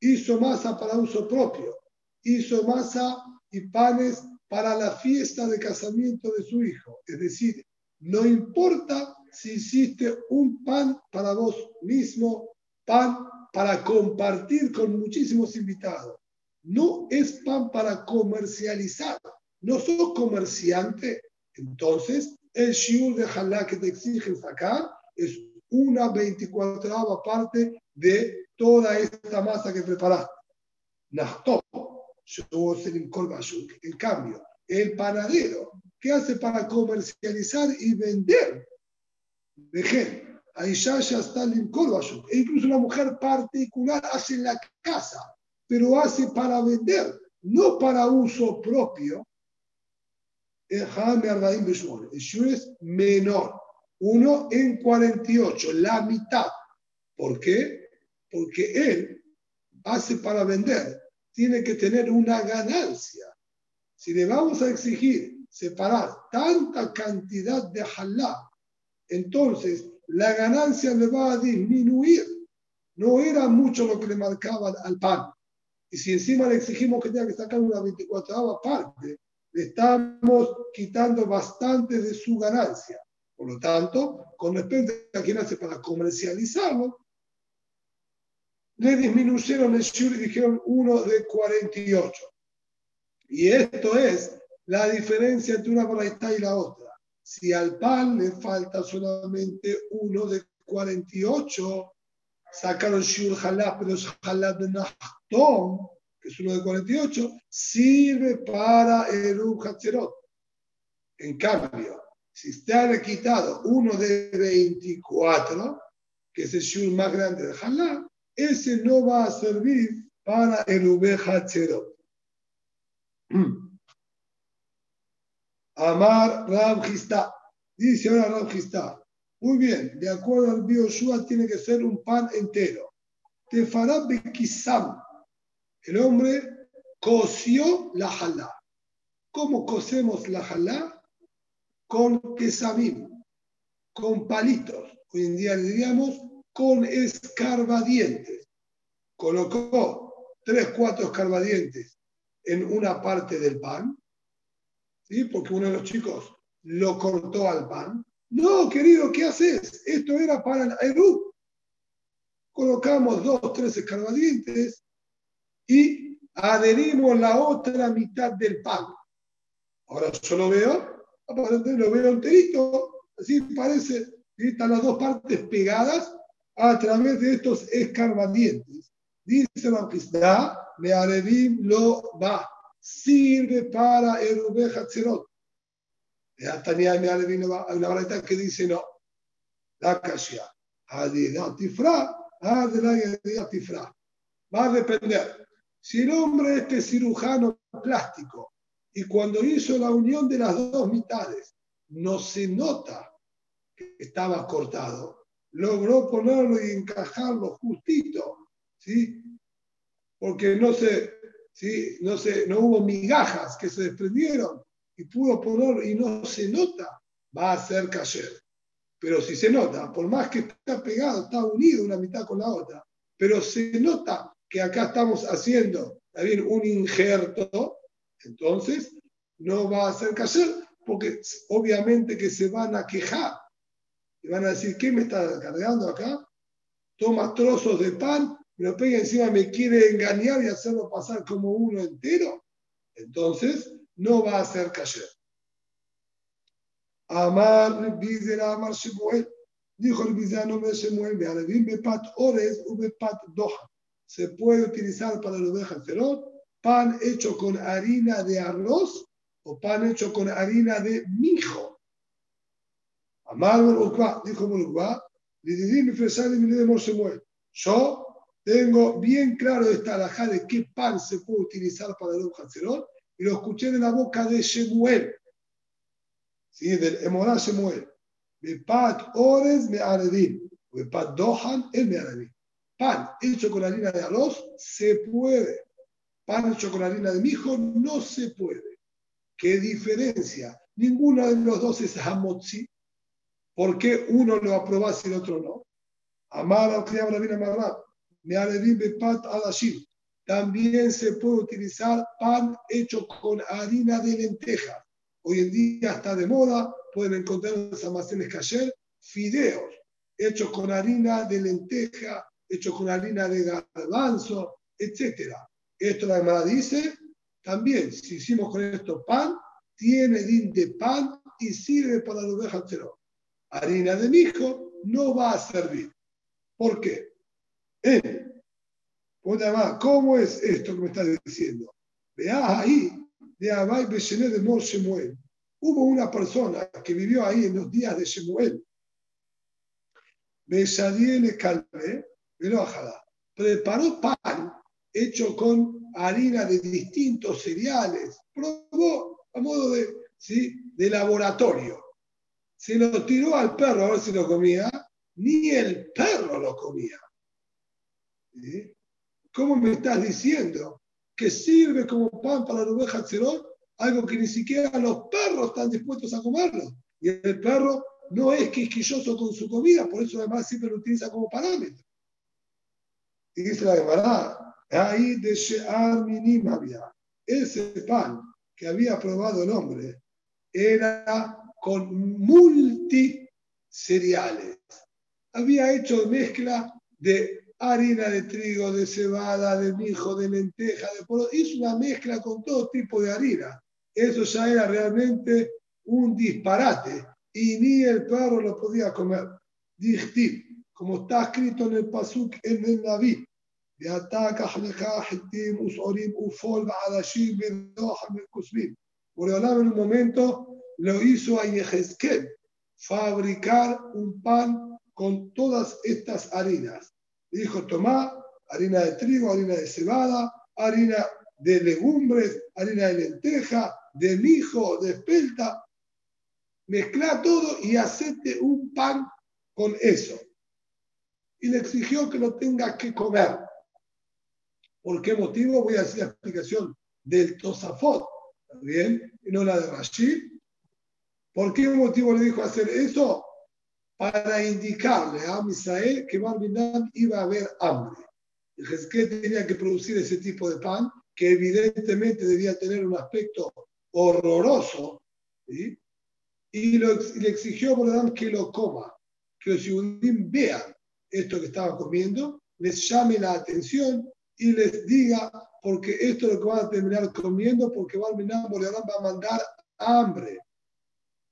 A: hizo masa para uso propio, hizo masa y panes para la fiesta de casamiento de su hijo. Es decir, no importa si hiciste un pan para vos mismo, pan para compartir con muchísimos invitados. No es pan para comercializar. No sos comerciante. Entonces, el shiur de halá que te exigen sacar es una 24 parte de toda esta masa que preparaste. En cambio, el panadero, ¿qué hace para comercializar y vender? Dejen Aisha ya está E incluso una mujer particular hace la casa. pero hace para vender, no para uso propio. El shiur es menor, uno en 48, la mitad. ¿Por qué? Porque él hace para vender, tiene que tener una ganancia. Si le vamos a exigir separar tanta cantidad de halá, entonces la ganancia le va a disminuir. No era mucho lo que le marcaba al pan. Y si encima le exigimos que tenga que sacar una 24 parte, le estamos quitando bastante de su ganancia. Por lo tanto, con respecto a quien hace para comercializarlo, le disminuyeron el shur y dijeron uno de 48. Y esto es la diferencia entre una braita y la otra. Si al pan le falta solamente uno de 48, sacaron shur halab, pero es de Nachtom, que es uno de 48, sirve para el Hatzerot. En cambio, si está quitado uno de 24, que es el shur más grande de halab, ese no va a servir para el Hatzerot. Amar Rab Dice ahora Rab Muy bien, de acuerdo al Bioshua tiene que ser un pan entero. Tefarab Bekisam. El hombre coció la jalá. ¿Cómo cosemos la jalá? Con quesamim, con palitos. Hoy en día diríamos con escarbadientes. Colocó tres, cuatro escarbadientes en una parte del pan ¿sí? porque uno de los chicos lo cortó al pan. No, querido, ¿qué haces? Esto era para el Eru. Colocamos dos, tres escarbadientes y adherimos la otra mitad del pan. Ahora yo lo veo, lo veo enterito, así parece, están las dos partes pegadas a través de estos escarbadientes. Dice la Krishna, me adherim lo va sirve para el Hatzerot. Ya tenía una varita que dice no. La Kashia. Tifra, Tifra. Va a depender. Si el hombre este cirujano plástico y cuando hizo la unión de las dos mitades no se nota que estaba cortado, logró ponerlo y encajarlo justito, ¿sí? Porque no se, ¿sí? no, se, no hubo migajas que se desprendieron y pudo poner y no se nota, va a ser cayer. Pero si se nota, por más que está pegado, está unido una mitad con la otra, pero se nota que acá estamos haciendo también un injerto, entonces no va a ser cayer, porque obviamente que se van a quejar y van a decir, ¿qué me está cargando acá? Toma trozos de pan lo pega encima, me quiere engañar y hacerlo pasar como uno entero, entonces no va a ser cayer. Amar Bizera Amar Shemuel. Dijo el Bizera nombre de Shemuel, Bepat Ores Bepat Doha. Se puede utilizar para la oveja cerot pan hecho con harina de arroz o pan hecho con harina de mijo. Amar Mulukba, dijo Mulukba, Lididim y Fresal y de Shemuel. Yo tengo bien claro esta alajá de qué pan se puede utilizar para el Hatzerot y lo escuché de la boca de Shemuel, ¿sí? del Emorá Shemuel. De pat ores me aredim, de pat dohan el me aredim. Pan hecho con harina de arroz se puede. Pan hecho con harina de mijo no se puede. ¿Qué diferencia? Ninguno de los dos es hamotzi. ¿Por qué uno lo aprobás y el otro no? Amar al habla bien pat También se puede utilizar pan hecho con harina de lenteja. Hoy en día está de moda, pueden encontrar en los almacenes cayer fideos hechos con harina de lenteja, hechos con harina de garbanzo, etc. Esto la Gemara dice, también si hicimos con esto pan, tiene din de pan y sirve para la oveja. Harina de mijo no va a servir. ¿Por qué? ¿Cómo es esto que me está diciendo? Veas ahí, de Abay Beshené de Mor Shemuel. Hubo una persona que vivió ahí en los días de Shemuel. Besadiel Calve, Preparó pan hecho con harina de distintos cereales. Probó a modo de, ¿sí? de laboratorio. Se lo tiró al perro a ver si lo comía, ni el perro lo comía. ¿Cómo me estás diciendo que sirve como pan para la oveja cerón? Algo que ni siquiera los perros están dispuestos a comerlo. Y el perro no es quisquilloso con su comida, por eso además siempre lo utiliza como parámetro. Y dice la verdad, ahí de Shear Minim había. Ese pan que había probado el hombre era con multi cereales. Había hecho mezcla de harina de trigo, de cebada, de mijo, de lenteja, de polo. Hizo una mezcla con todo tipo de harina. Eso ya era realmente un disparate y ni el perro lo podía comer. Dije, como está escrito en el Pasuk en el Naví, por en un momento lo hizo a Yehezkel fabricar un pan con todas estas harinas. Dijo, toma harina de trigo, harina de cebada, harina de legumbres, harina de lenteja, de mijo, de espelta. Mezcla todo y hacete un pan con eso. Y le exigió que lo tenga que comer. ¿Por qué motivo? Voy a hacer la explicación del Tosafot, ¿bien? Y no la de Rashid. ¿Por qué motivo le dijo hacer eso? Para indicarle a Misael que Barminan iba a haber hambre. Y que tenía que producir ese tipo de pan, que evidentemente debía tener un aspecto horroroso, y, le exigió a que lo coma, que los judíos vean esto que estaba comiendo, les llame la atención y les diga, porque esto es lo que van a terminar comiendo, porque Barminan va a mandar hambre.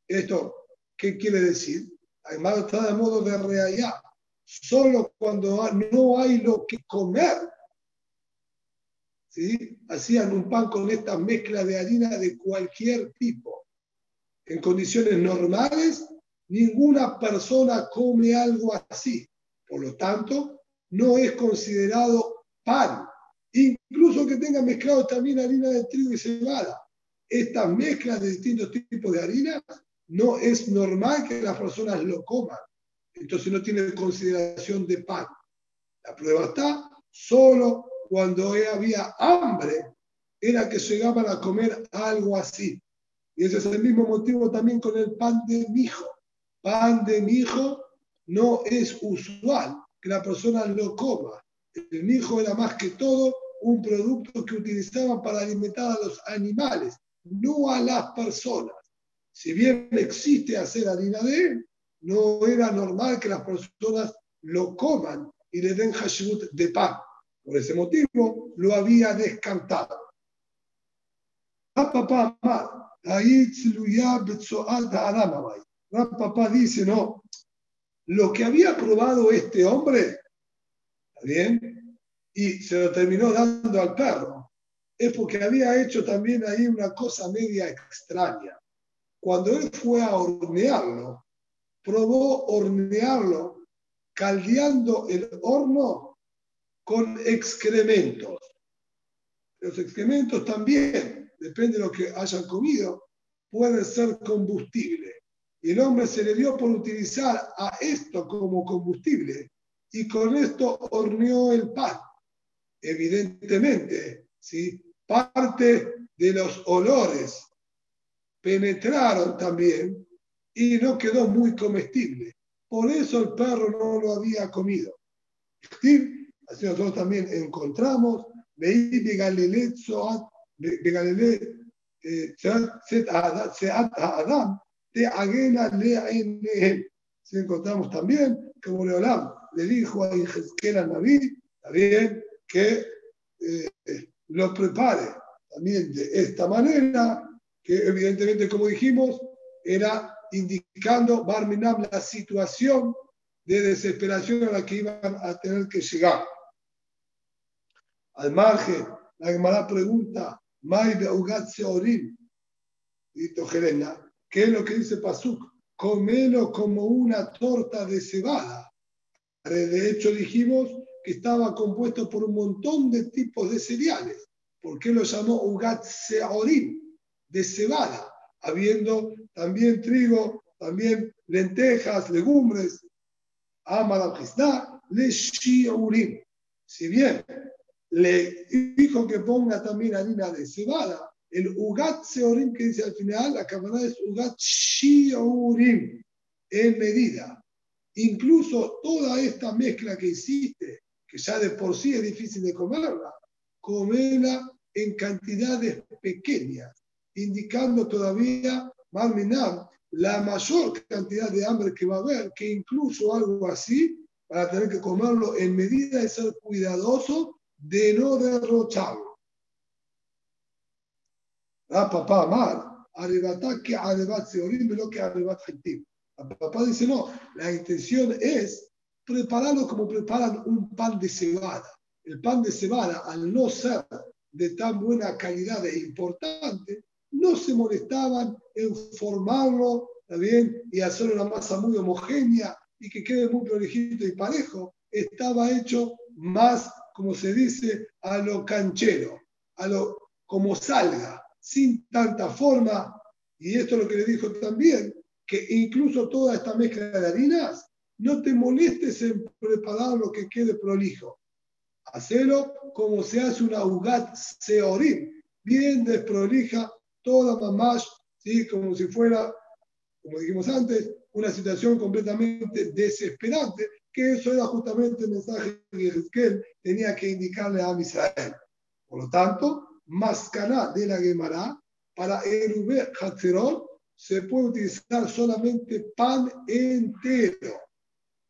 A: Esto, ¿qué quiere decir? Además está de modo de reallá. Solo cuando no hay lo que comer, ¿sí? hacían un pan con esta mezcla de harina de cualquier tipo. En condiciones normales, ninguna persona come algo así. Por lo tanto, no es considerado pan. Incluso que tenga mezclado también harina de trigo y cebada. Estas mezclas de distintos tipos de harina no es normal que las personas lo coman. Entonces no tiene consideración de pan. La prueba está solo cuando había hambre, era que llegaban a comer algo así. Y ese es el mismo motivo también con el pan de mijo. Pan de mijo no es usual que la persona lo coma. El mijo era más que todo un producto que utilizaban para alimentar a los animales, no a las personas si bien existe hacer harina de no era normal que las personas lo coman y le den hashimut de pan. Por ese motivo lo había descartado. Papá dice, no, lo que había probado este hombre, ¿está bien? Y se lo terminó dando al perro, es porque había hecho también ahí una cosa media extraña. Cuando él fue a hornearlo, probó hornearlo caldeando el horno con excrementos. Los excrementos también, depende de lo que hayan comido, pueden ser combustible. Y el hombre se le dio por utilizar a esto como combustible y con esto horneó el pan. Evidentemente, ¿sí? parte de los olores penetraron también y no quedó muy comestible. Por eso el perro no lo había comido. Así nosotros también encontramos, veí Galileo Adam, de Agena le Si encontramos también, como Leolam le dijo a Ingesquera Naví, también que eh, lo prepare también de esta manera que evidentemente, como dijimos, era indicando Barminam la situación de desesperación a la que iban a tener que llegar. Al margen, la Gemara pregunta, ¿qué es lo que dice Pasuk? Comelo como una torta de cebada. De hecho, dijimos que estaba compuesto por un montón de tipos de cereales. ¿Por qué lo llamó Ugat Seorim? De cebada, habiendo también trigo, también lentejas, legumbres. Amar le Shiurim. Si bien le dijo que ponga también harina de cebada, el Ugat Seorim que dice al final, la cámara es Ugat Shiurim, en medida. Incluso toda esta mezcla que hiciste, que ya de por sí es difícil de comerla, comerla en cantidades pequeñas, indicando todavía, Marminam, la mayor cantidad de hambre que va a haber, que incluso algo así, para tener que comerlo en medida de ser cuidadoso de no derrocharlo. Ah, papá, Amar, que arebat seorim, lo que arebat Papá dice, no, la intención es prepararlo como preparan un pan de cebada. El pan de cebada, al no ser de tan buena calidad e importante, no se molestaban en formarlo bien? y hacer una masa muy homogénea y que quede muy prolijito y parejo. Estaba hecho más, como se dice, a lo canchero, a lo como salga, sin tanta forma. Y esto es lo que le dijo también, que incluso toda esta mezcla de harinas, no te molestes en preparar lo que quede prolijo. Hacelo como se hace una ugat seorim, bien desprolija, toda mamás, ¿sí? como si fuera, como dijimos antes, una situación completamente desesperante, que eso era justamente el mensaje que Ezequiel tenía que indicarle a Israel. Por lo tanto, mascaná de la Gemara para Erube Hatzerot se puede utilizar solamente pan entero.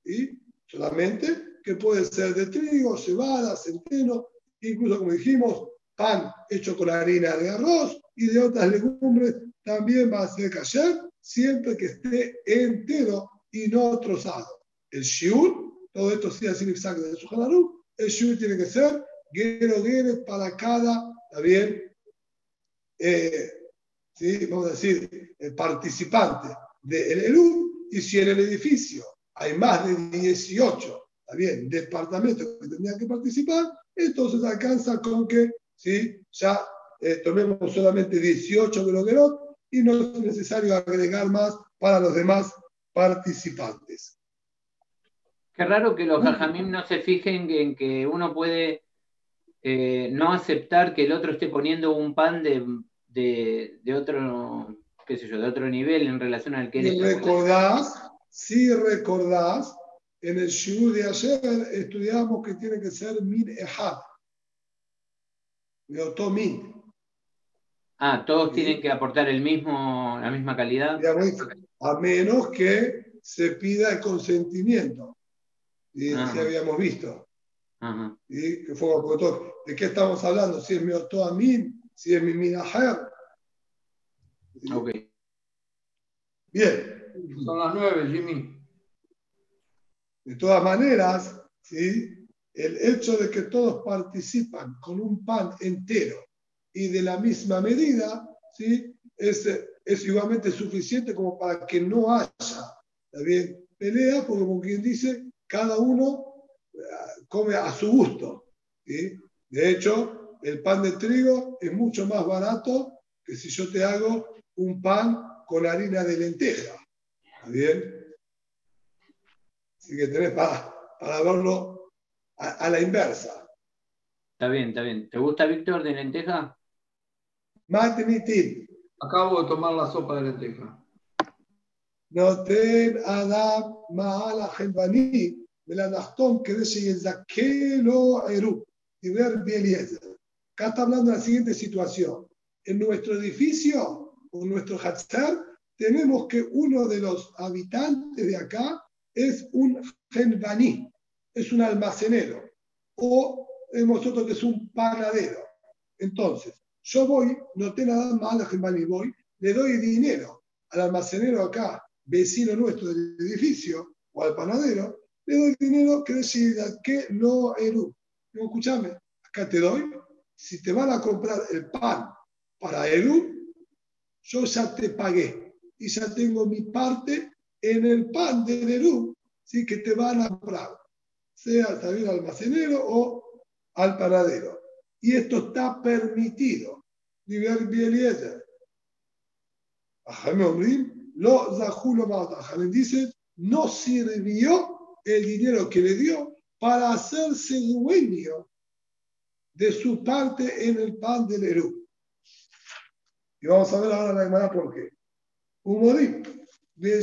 A: y Solamente que puede ser de trigo, cebada, centeno, incluso como dijimos, pan hecho con harina de arroz y de otras legumbres también va a ser kasher siempre que esté entero y no trozado. El shiur, todo esto sí así exacto de su el shiur tiene que ser guero guero para cada, ¿está bien? Eh, ¿sí? vamos a decir, el participante del ELU, y si en el edificio hay más de 18 bien, departamentos que tendrían que participar, entonces alcanza con que ¿sí? ya eh, tomemos solamente 18 groguerot y no es necesario agregar más para los demás participantes.
C: Qué raro que los jajamim no se fijen en que uno puede eh, no aceptar que el otro esté poniendo un pan de, de, otro, qué sé yo, de otro nivel en relación al que
A: si recordás, si recordás, en el Shiur de ayer estudiamos que tiene que ser min ehad, de min.
C: Ah, todos tienen que aportar el mismo, la misma calidad.
A: A menos que se pida el consentimiento. Y si habíamos visto. ¿Y? Que fue ¿De qué estamos hablando? Si es mi min si es mi minajer.
C: Ok.
A: Bien.
B: Son las nueve, Jimmy.
A: De todas maneras, ¿sí? el hecho de que todos participan con un pan entero y de la misma medida, ¿sí? es, es igualmente suficiente como para que no haya bien? pelea, porque como quien dice, cada uno eh, come a su gusto. ¿sí? De hecho, el pan de trigo es mucho más barato que si yo te hago un pan con harina de lenteja. ¿Está? Así que tenés para, para verlo a, la inversa.
C: Está bien, está bien. ¿Te gusta, Víctor, de lenteja?
A: Matinitin.
B: Acabo de tomar la sopa de lenteja.
A: ten Adam Maala Helbani, Melanachton, que dice Zakelo Eru, y ver Bieliezer. Acá está hablando de la siguiente situación. En nuestro edificio o nuestro Hatzar tenemos que uno de los habitantes de acá es un genbaní, es un almacenero, o tenemos otro que es un panadero. Entonces, yo voy, no tengo nada más al genbaní, voy, le doy dinero al almacenero acá, vecino nuestro del edificio, o al panadero, le doy dinero que decida que no eru. Digo, escúchame, acá te doy si te van a comprar el pan para Eru, yo ya te pagué y ya tengo mi parte en el pan de Eru, ¿sí? que te van a comprar. sea también al almacenero o al panadero. Y esto está permitido. Nivel Bieliezer. Lo Zahulo dice, no sirvió el dinero que le dio para hacerse dueño de su parte en el pan del Eru. Y vamos a ver ahora la hermana por qué. Humorim. Pero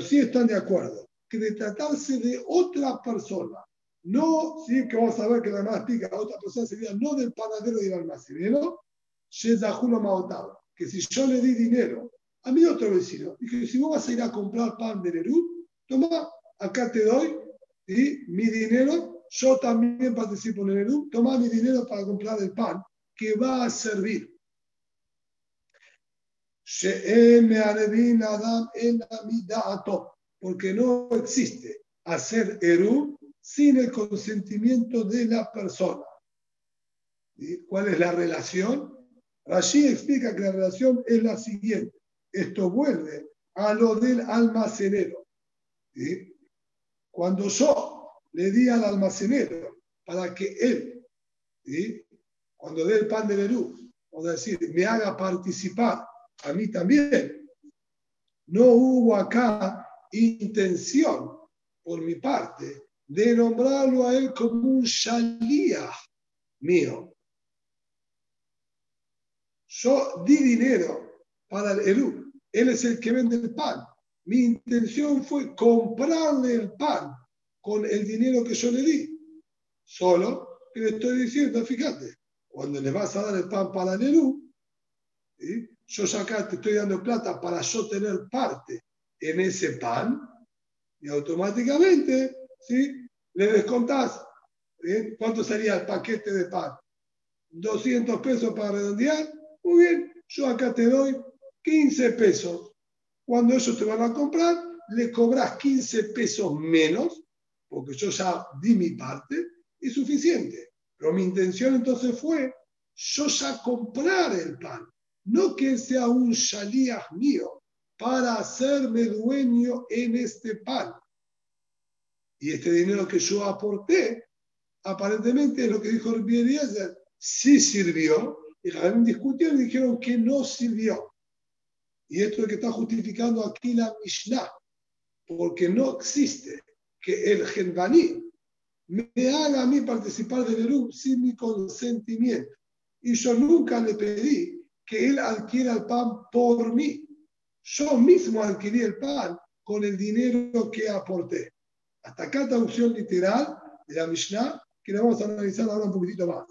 A: sí están de acuerdo que de tratarse de otra persona, no, sí que vamos a ver que la hermana explica, otra persona sería no del panadero y del almacenero. Que si yo le di dinero a mi otro vecino, dije, si vos vas a ir a comprar pan del Eru, toma, acá te doy y mi dinero, yo también participo en Eru, toma mi dinero para comprar el pan que va a servir. Porque no existe hacer Eru sin el consentimiento de la persona. ¿Cuál es la relación? Rashi explica que la relación es la siguiente. Esto vuelve a lo del almacenero. Cuando yo le di al almacenero para que él, cuando dé el pan de Nerú, o decir, me haga participar a mí también, no hubo acá intención por mi parte de nombrarlo a él como un shalía mío. Yo di dinero para el Eru. Él es el que vende el pan. Mi intención fue comprarle el pan con el dinero que yo le di. Solo que le estoy diciendo, fíjate, cuando le vas a dar el pan para Nerú, yo ya acá te estoy dando plata para yo tener parte en ese pan, y automáticamente ¿sí? Le descontás. ¿Cuánto sería el paquete de pan? 200 pesos para redondear. Muy bien, yo acá te doy 15 pesos cuando ellos te van a comprar, le cobras 15 pesos menos, porque yo ya di mi parte, y suficiente. Pero mi intención entonces fue yo ya comprar el pan, no que sea un shalías mío para hacerme dueño en este pan. Y este dinero que yo aporté, aparentemente es lo que dijo Eliezer, sí sirvió, y discutió discutieron y dijeron que no sirvió. Y esto es lo que está justificando aquí la Mishnah, porque no existe que el Genbaní me haga a mí participar del Erub sin mi consentimiento. Y yo nunca le pedí que él adquiera el pan por mí. Yo mismo adquirí el pan con el dinero que aporté. Hasta acá traducción literal de la Mishnah, que la vamos a analizar ahora un poquitito más.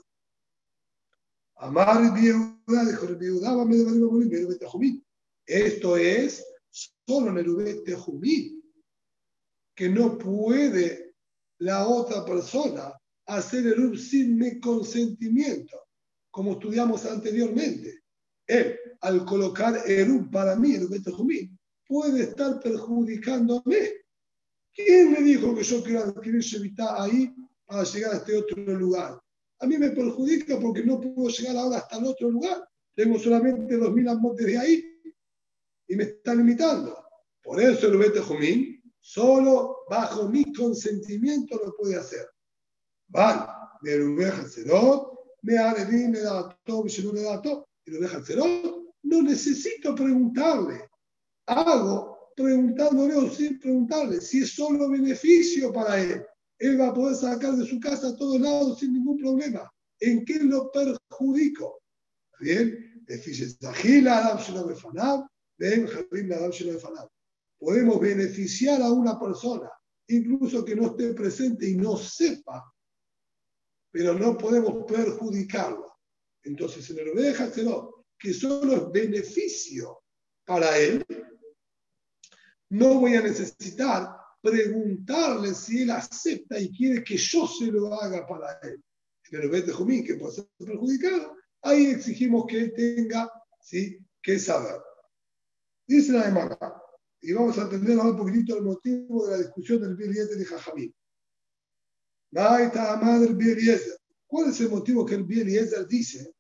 A: Amar Biudá, dijo Biudá, me morir, esto es solo Nerubet Tejumí, que no puede la otra persona hacer el sin mi consentimiento, como estudiamos anteriormente. Él, al colocar Erub para mí, Erub Tejumí, puede estar perjudicándome. ¿Quién me dijo que yo quiero adquirir Shevita ahí para llegar a este otro lugar? A mí me perjudica porque no puedo llegar ahora hasta el otro lugar. Tengo solamente 2.000 amontes de ahí y me está limitando. Por eso el Ubete Jumín, solo bajo mi consentimiento lo puede hacer. Van, de Rubeja Cerot, me Arevi, me da todo, me me da todo. Y Rubeja Cerot, no necesito preguntarle. Hago preguntándole o sin preguntarle si es solo beneficio para él. Él va a poder sacar de su casa a todos lados sin ningún problema. ¿En qué lo perjudico? Bien, Podemos beneficiar a una persona, incluso que no esté presente y no sepa, pero no podemos perjudicarla. Entonces, en el deja que solo es beneficio para él, no voy a necesitar preguntarle si él acepta y quiere que yo se lo haga para él. En el de Jumín, que puede ser perjudicado, ahí exigimos que él tenga ¿sí? que saber. Dice la demanda, y vamos a entender ahora un poquitito el motivo de la discusión del Bieliezer y Jajamín. ¿Cuál es el motivo que el Bieliezer dice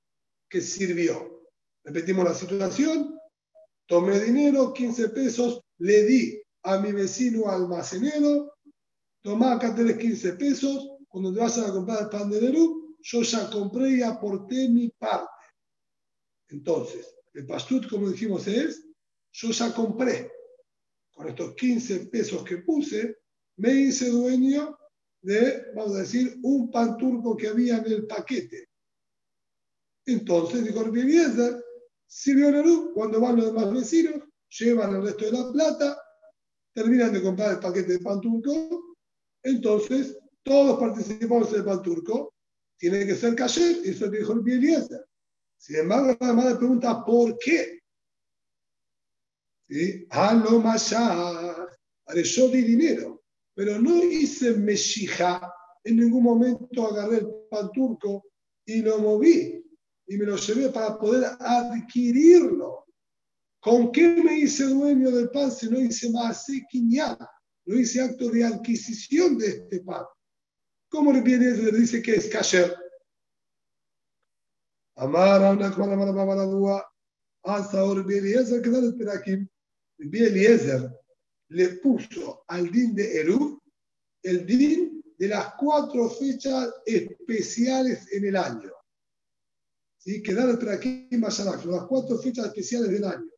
A: que sirvió? Repetimos la situación, tomé dinero, 15 pesos, le di a mi vecino almacenero, toma acá tenés 15 pesos, cuando te vas a comprar el pan de Nerú, yo ya compré y aporté mi parte. Entonces, el pastut, como dijimos, es, yo ya compré. Con estos 15 pesos que puse, me hice dueño de, vamos a decir, un pan turco que había en el paquete. Entonces, dijo Eliezer, sirvió Nerú, cuando van los demás vecinos, llevan el resto de la plata, terminan de comprar el paquete de pan turco, entonces todos participamos en el pan turco, tiene que ser cayer, eso es lo que dijo el Eliezer. Sin embargo, la madre pregunta, ¿por qué? ¿Sí? Ah, no más yo di dinero, pero no hice meshija, en ningún momento agarré el pan turco y lo moví y me lo llevé para poder adquirirlo. ¿Con qué me hice dueño del pan si no hice más No hice acto de adquisición de este pan. ¿Cómo le viene le dice que es kasher? Amar una cosa mala mala dua. Hasta ahora Eliezer que no espera aquí. Eliezer le puso al din de Eru el din de las cuatro fechas especiales en el año. ¿Sí? Quedar espera aquí más las cuatro fechas especiales del año.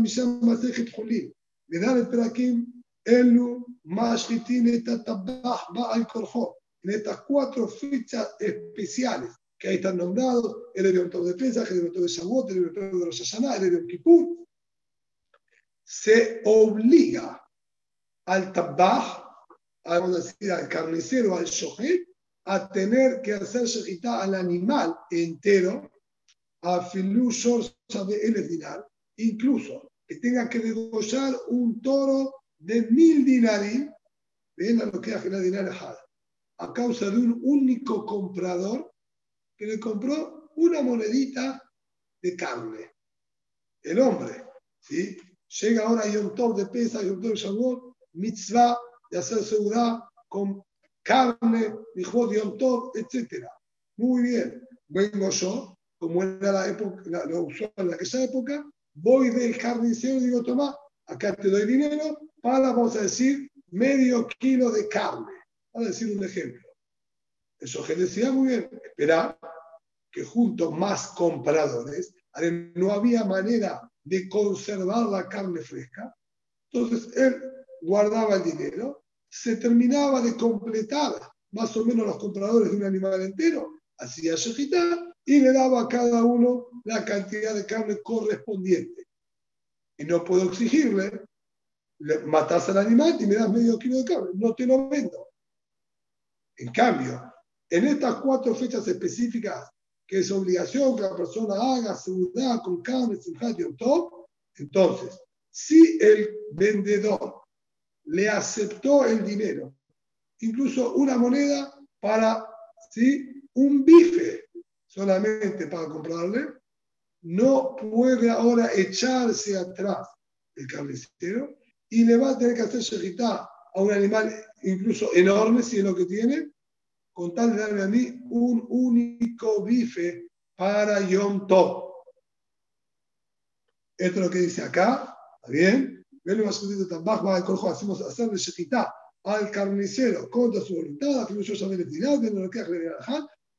A: Mishnah Masejet Julín. Le dan el perakim Elu Mashritin Etatabah Ba'al Korjo. En estas cuatro fechas especiales que ahí están nombrados, el Tov de Pesach, el Tov de Shavuot, el de Rosh Hashanah, el Yom Kippur, se obliga al vamos a decir, al carnicero, al shohet, a tener que hacer shejitá al animal entero, a de dinar, incluso que tenga que degollar un toro de mil dinarí, ven a lo que hace la dinar a causa de un único comprador que le compró una monedita de carne. El hombre, ¿sí? Llega ahora un Tov de pesa, un Tov de Shavuot, mitzvah de hacer seguridad con carne, hijo Yom Tov, etc. Muy bien, vengo yo, como era la época, lo usual en aquella época, voy del carnicero y digo, toma, acá te doy dinero para, vamos a decir, medio kilo de carne. Vamos a decir un ejemplo. Eso que decía muy bien, espera que junto más compradores, no había manera de conservar la carne fresca. Entonces él guardaba el dinero, se terminaba de completar más o menos los compradores de un animal entero, hacía shejitá y le daba a cada uno la cantidad de carne correspondiente. Y no puedo exigirle, matas al animal y me das medio kilo de carne, no te lo vendo. En cambio, en estas cuatro fechas específicas, que es obligación que la persona haga seguridad con carne, sin y todo, entonces, si el vendedor le aceptó el dinero, incluso una moneda para ¿sí? un bife solamente para comprarle, no puede ahora echarse atrás el carnicero y le va a tener que hacer shejitá a un animal incluso enorme, si es lo que tiene, con tal de darme a mí un único bife para Yom Tov. Esto es lo que dice acá, ¿está bien? Hacemos hacerle shejitá al carnicero contra su voluntad, que yo saber el final, de lo que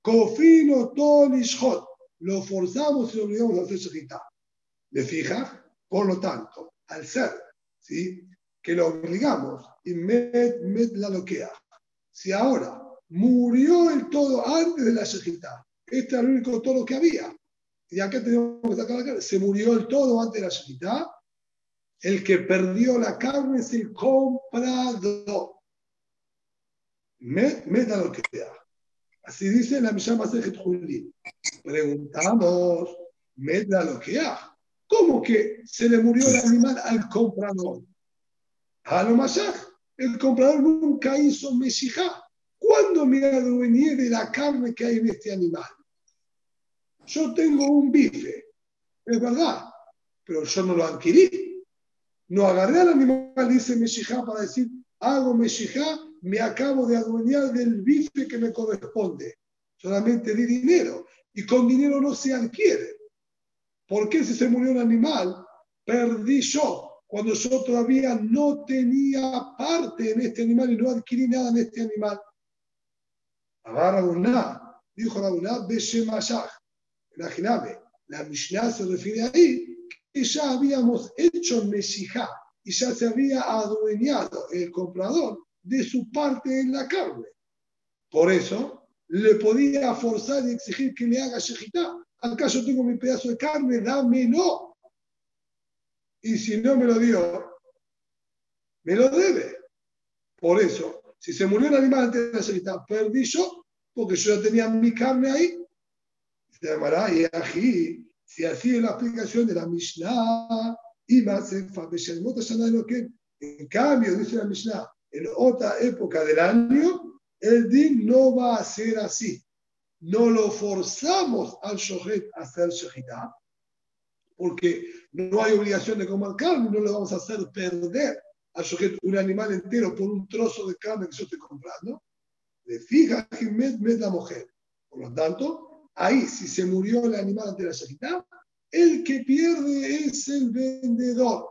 A: Cofino Tonishot. Lo forzamos y lo obligamos a hacer shejitá. ¿Le fija? Por lo tanto, al ser, ¿sí? Que lo obligamos y met, met la loquea. Si ahora murió el todo antes de la shejitá. Este era el único todo que había. Y acá tenemos que sacar la carne. Se murió el todo antes de la shejitá. El que perdió la carne es el comprador. Meta lo que sea. Así dice la Mishnah Masejet Julí. Preguntamos, meta lo que ¿Cómo que se le murió el animal al comprador? A lo el comprador nunca hizo mesijá. ¿Cuándo me adueñé de la carne que hay en este animal? Yo tengo un bife, es verdad, pero yo no lo adquirí. No agarré al animal, dice Meshijá, para decir, hago Meshijá, me acabo de adueñar del bife que me corresponde. Solamente di dinero. Y con dinero no se adquiere. ¿Por qué si se murió un animal, perdí yo cuando yo todavía no tenía parte en este animal y no adquirí nada en este animal. Agarra dijo Rabuná, Beshemayach. Imagíname, la Mishnah se refiere ahí que ya habíamos hecho Meshijá y ya se había adueñado el comprador de su parte en la carne. Por eso le podía forzar y exigir que le haga shejitá. Acá yo tengo mi pedazo de carne, dámelo. Y si no me lo dio, me lo debe. Por eso, si se murió el animal antes de la shejitá, perdí yo, porque yo ya tenía mi carne ahí. Se llamará Yají. Si así es la explicación de la Mishnah, y más en cambio, dice la Mishnah, en otra época del año, el din no va a ser así. No lo forzamos al shohet a hacer shehitá, porque no hay obligación de comer carne, no le vamos a hacer perder al shohet un animal entero por un trozo de carne que yo estoy comprando. Le fija Jiménez met la mujer. Por lo tanto, ahí, si se murió el animal ante la shehitá, el que pierde es el vendedor.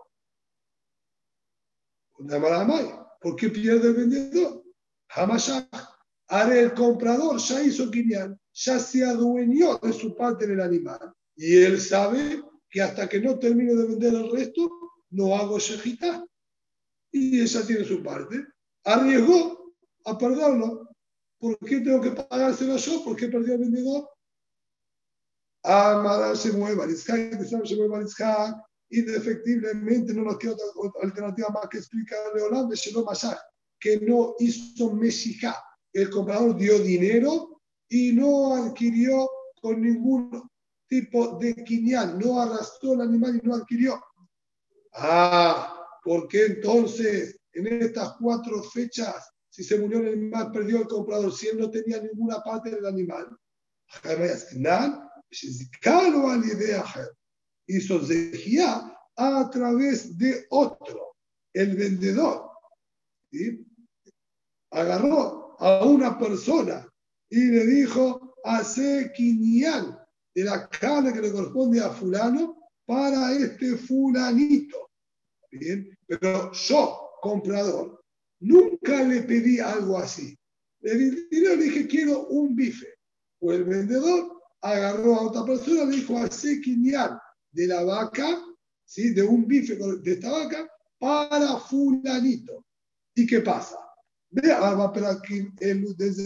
A: ¿Por qué pierde el vendedor? Hamashach. Ahora el comprador ya hizo quinián, ya se adueñó de su parte en el animal. Y él sabe que hasta que no termine de vender el resto, no hago shejitá. Y ella tiene su parte. Arriesgó a perderlo. ¿Por qué tengo que pagárselo yo? ¿Por qué perdió el vendedor? Amada se mueve se mueve indefectiblemente no nos queda otra alternativa más que explicarle a Holanda, que no hizo Meshijá. El comprador dio dinero y no adquirió con ningún tipo de quinián, no arrastró el animal y no adquirió. Ah, ¿por qué entonces en estas cuatro fechas, si se murió el animal, perdió el comprador, si él no tenía ninguna parte del animal? Hizo Zehia a través de otro, el vendedor. Agarró a una persona y le dijo, hace quinián de la carne que le corresponde a fulano para este fulanito. Bien, pero yo, comprador, nunca le pedí algo así. Le dije, quiero un bife. O el vendedor agarró a otra persona, le dijo, hace quinián de la vaca, ¿sí? de un bife de esta vaca, para fulanito. ¿Y qué pasa?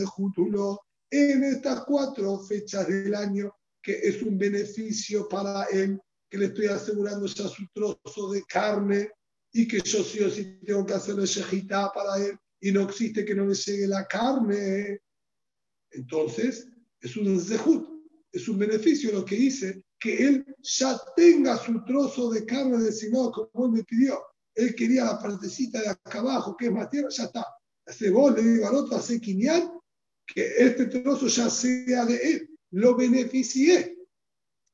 A: Jutulo, en estas cuatro fechas del año, que es un beneficio para él, que le estoy asegurando ya su trozo de carne y que yo sí o sí tengo que hacerle shejitá para él y no existe que no le llegue la carne. Entonces, es un zehut, es un beneficio lo que hice, que él ya tenga su trozo de carne designado como él me pidió. Él quería la partecita de acá abajo, que es más tierra, ya está. Hace vos, le digo al otro, hace quinial, que este trozo ya sea de él. Lo beneficié.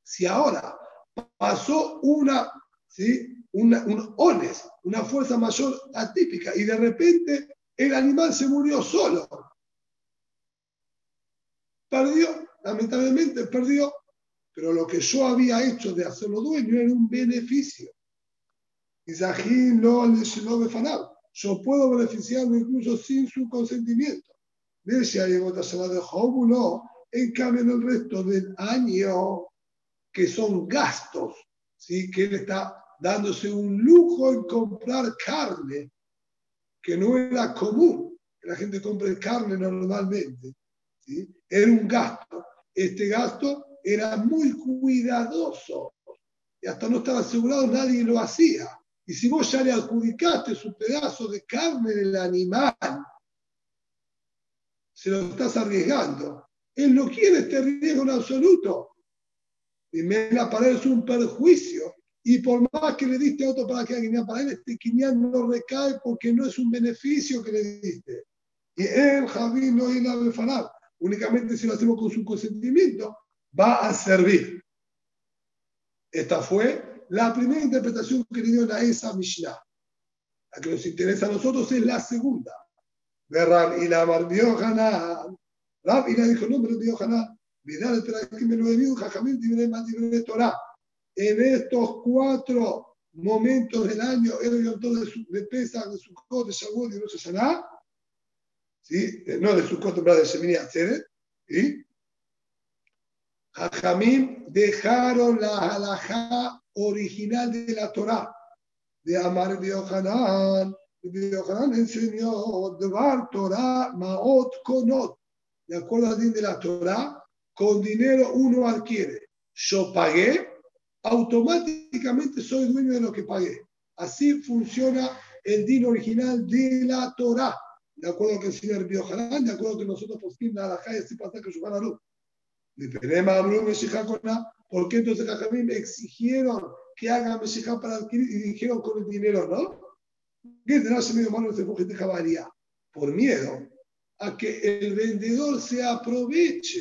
A: Si ahora pasó una, ¿sí? una, un ones, una fuerza mayor atípica, y de repente el animal se murió solo, perdió lamentablemente perdió, pero lo que yo había hecho de hacerlo dueño era un beneficio. Y no le Yo puedo beneficiarme incluso sin su consentimiento. Decía de no. En cambio, en el resto del año, que son gastos, ¿sí? que él está dándose un lujo en comprar carne, que no era común que la gente compre carne normalmente. ¿sí? Era un gasto este gasto era muy cuidadoso y hasta no estaba asegurado nadie lo hacía. Y si vos ya le adjudicaste su pedazo de carne del animal, se lo estás arriesgando. Él no quiere este riesgo en absoluto. Me para él es un perjuicio. Y por más que le diste otro para que haga para él este quinián no recae porque no es un beneficio que le diste. Y él, Javi, no es la únicamente si lo hacemos con su consentimiento, va a servir. Esta fue la primera interpretación que le dio la esa Mishnah. La que nos interesa a nosotros es la segunda. De Rab y la Hanan. Rab y la dijo, no, pero dio Hanan. Vidal, que me lo dicho, Jajamil, Torah. En estos cuatro momentos del año, el Yom de, de Pesach, de Sukkot, de Shavuot y de Rosh Hashanah, ¿sí? no de Sukkot, de Shemini Atzeret, ¿sí? Jajamim dejaron la halajá original de la Torah, de Amar. De Yohanan enseñó Dvar Torah Maot Konot. De acuerdo al din de la Torah, con dinero uno adquiere. Yo pagué, automáticamente soy dueño de lo que pagué. Así funciona el din original de la Torah. De acuerdo con el señor Yohanan, de acuerdo que nosotros postimos la halajá y así pasa que a luz. ¿Por qué entonces Jajamim exigieron que haga Meshijá para adquirir y dijeron con el dinero no? ¿Qué tendrás medio mano de Por miedo a que el vendedor se aproveche.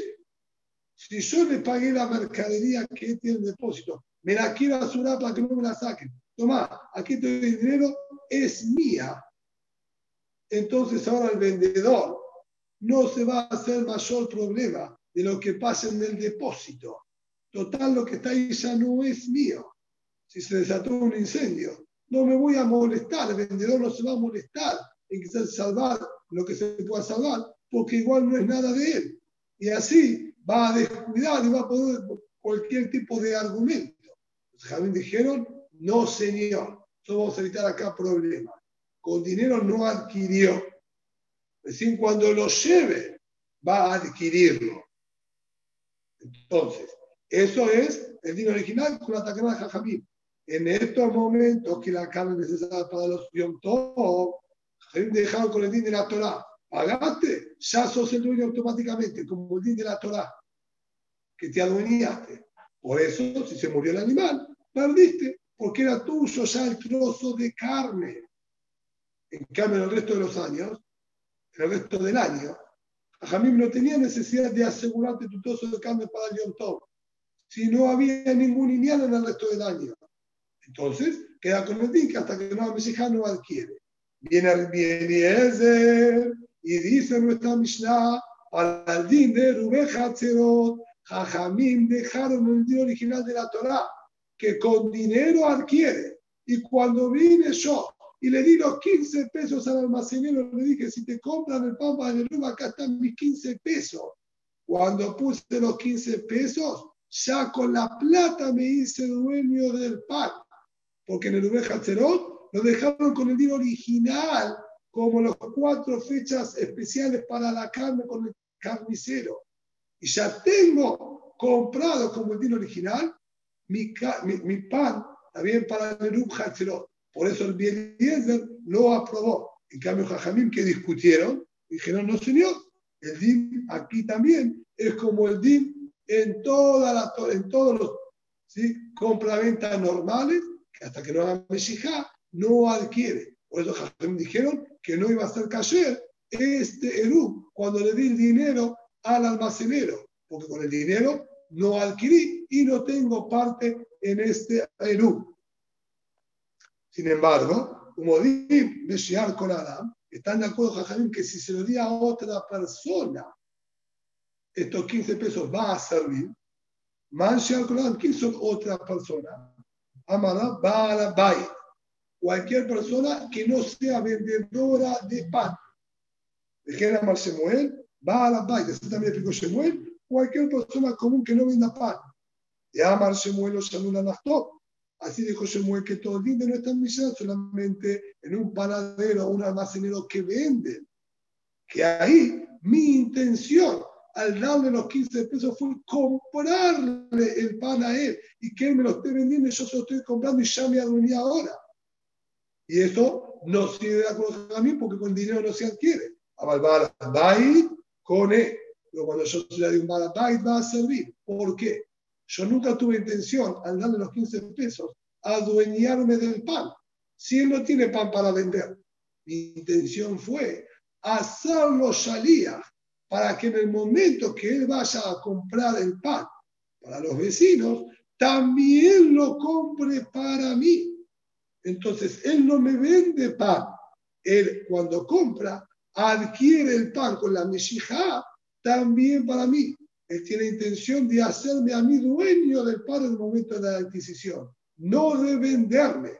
A: Si yo le pagué la mercadería que tiene el depósito, me la quiero asurar para que no me la saquen. Toma, aquí te el dinero, es mía. Entonces ahora el vendedor no se va a hacer mayor problema de lo que pasa en el depósito. Total, lo que está ahí ya no es mío. Si se desató un incendio, no me voy a molestar, el vendedor no se va a molestar en que salvar lo que se pueda salvar, porque igual no es nada de él. Y así va a descuidar y va a poner cualquier tipo de argumento. Los Javín dijeron, no señor, solo vamos a evitar acá problemas. Con dinero no adquirió. Recién cuando lo lleve, va a adquirirlo. Entonces, eso es el dinero original con la de Jajamim. En estos momentos que la carne es necesaria para los Yom Tov, dejaron con el din de la Torah. Pagaste, ya sos el dueño automáticamente, como el din de la Torah, que te adueñaste. Por eso, si se murió el animal, perdiste, porque era tuyo ya el trozo de carne. En cambio, en el resto de los años, en el resto del año, Jamim no tenía necesidad de asegurarte tu trozo de carne para el Yom Tov, si no había ningún indiano en el resto del año. Entonces, queda con el din hasta que no Mesija no adquiere. Viene Eliezer y dice nuestra Mishnah, para el din de Rubén Hatzerot, Jajamim dejaron el din original de la Torah, que con dinero adquiere. Y cuando vine yo y le di los 15 pesos al almacenero, le dije, si te compran el pan para el acá están mis 15 pesos. Cuando puse los 15 pesos, ya con la plata me hice dueño del pan. Porque en el Ube lo dejaron con el dinero original, como las cuatro fechas especiales para la carne con el carnicero. Y ya tengo comprado como el dinero original mi, mi, pan también para el Ube por eso el Bieliezer lo aprobó. En cambio, Jajamim que discutieron, dijeron, no señor, el DIN aquí también es como el DIN en, toda la, en todos los ¿sí? compraventas normales, que hasta que no haga Meshijá, no adquiere. Por eso Jajamim dijeron que no iba a ser cayer este Eru cuando le di el dinero al almacenero, porque con el dinero no adquirí y no tengo parte en este Eru. Sin embargo, como di Meshiar con Adam, están de acuerdo Jajamim que si se lo di a otra persona, estos 15 pesos va a servir. Meshiar con Adam, ¿quién son otra persona? Amara Bala Bay. Cualquier persona que no sea vendedora de pan. ¿De era Shemuel? Bala Bay. Así también explicó Shemuel. Cualquier persona común que no venda pan. Y Amar Shemuel o Shalula Nachtop. Así dijo Shemuel que todo el no está en Mishnah, solamente en un panadero o un almacenero que venden. Que ahí mi intención al darle los 15 pesos fue comprarle el pan a él y que él me lo esté vendiendo y yo se lo estoy comprando y ya me adueñé ahora. Y eso no sirve de a mí porque con dinero no se adquiere. A Balbait con él. Pero cuando yo le di un Balbait va a servir. ¿Por qué? Yo nunca tuve intención, al darle los 15 pesos, adueñarme del pan. Si él no tiene pan para vender, mi intención fue hacerlo salía para que en el momento que él vaya a comprar el pan para los vecinos, también lo compre para mí. Entonces, él no me vende pan. Él cuando compra, adquiere el pan con la mesija también para mí. Él tiene intención de hacerme a mí dueño del pan en el momento de la adquisición. no de venderme.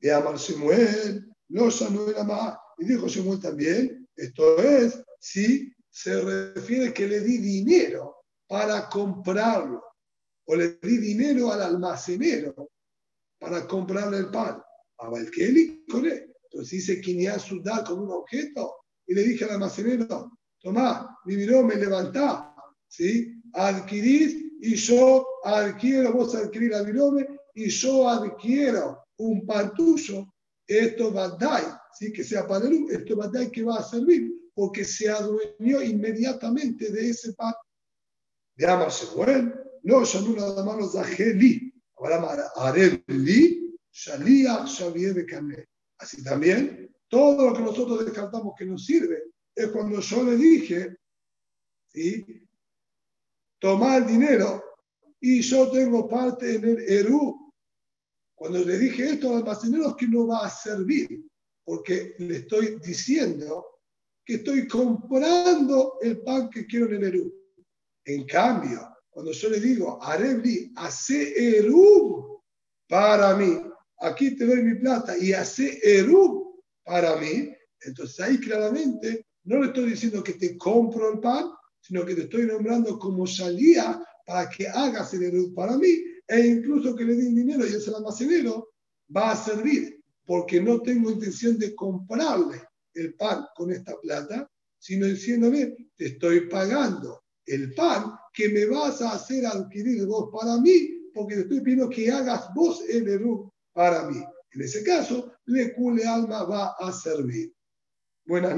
A: Y Amar Samuel, no Samuel más. Y dijo Samuel también, esto es, si se refiere que le di dinero para comprarlo, o le di dinero al almacenero para comprarle el pan. A Valkeli con él. Entonces dice Quiniá sudar con un objeto y le dije al almacenero, tomá, mi me levantá, ¿sí? Adquirís y yo adquiero, vos adquirís la virome y yo adquiero un pan tuyo, esto dar, ¿sí? que sea para el esto dar que va a servir, porque se adueñó inmediatamente de ese pan. Llámase, bueno, no, yo no más los ajeli, ahora haré li, shalía, de carne. Así también, todo lo que nosotros descartamos que nos sirve es cuando yo le dije, ¿sí? toma el dinero y yo tengo parte en el Eru. Cuando le dije esto al almacenero es que no va a servir, porque le estoy diciendo que estoy comprando el pan que quiero en el Eru. En cambio, cuando yo le digo, Arebli, hace Eru para mí, aquí te doy mi plata y hace Eru para mí, entonces ahí claramente no le estoy diciendo que te compro el pan, sino que te estoy nombrando como salía para que hagas el Eru para mí, e incluso que le dé dinero y ese almacenero va a servir, porque no tengo intención de comprarle el pan con esta plata, sino diciéndole, te estoy pagando el pan que me vas a hacer adquirir vos para mí, porque te estoy pidiendo que hagas vos el Eru para mí. En ese caso, le cule alma va a servir. Buenas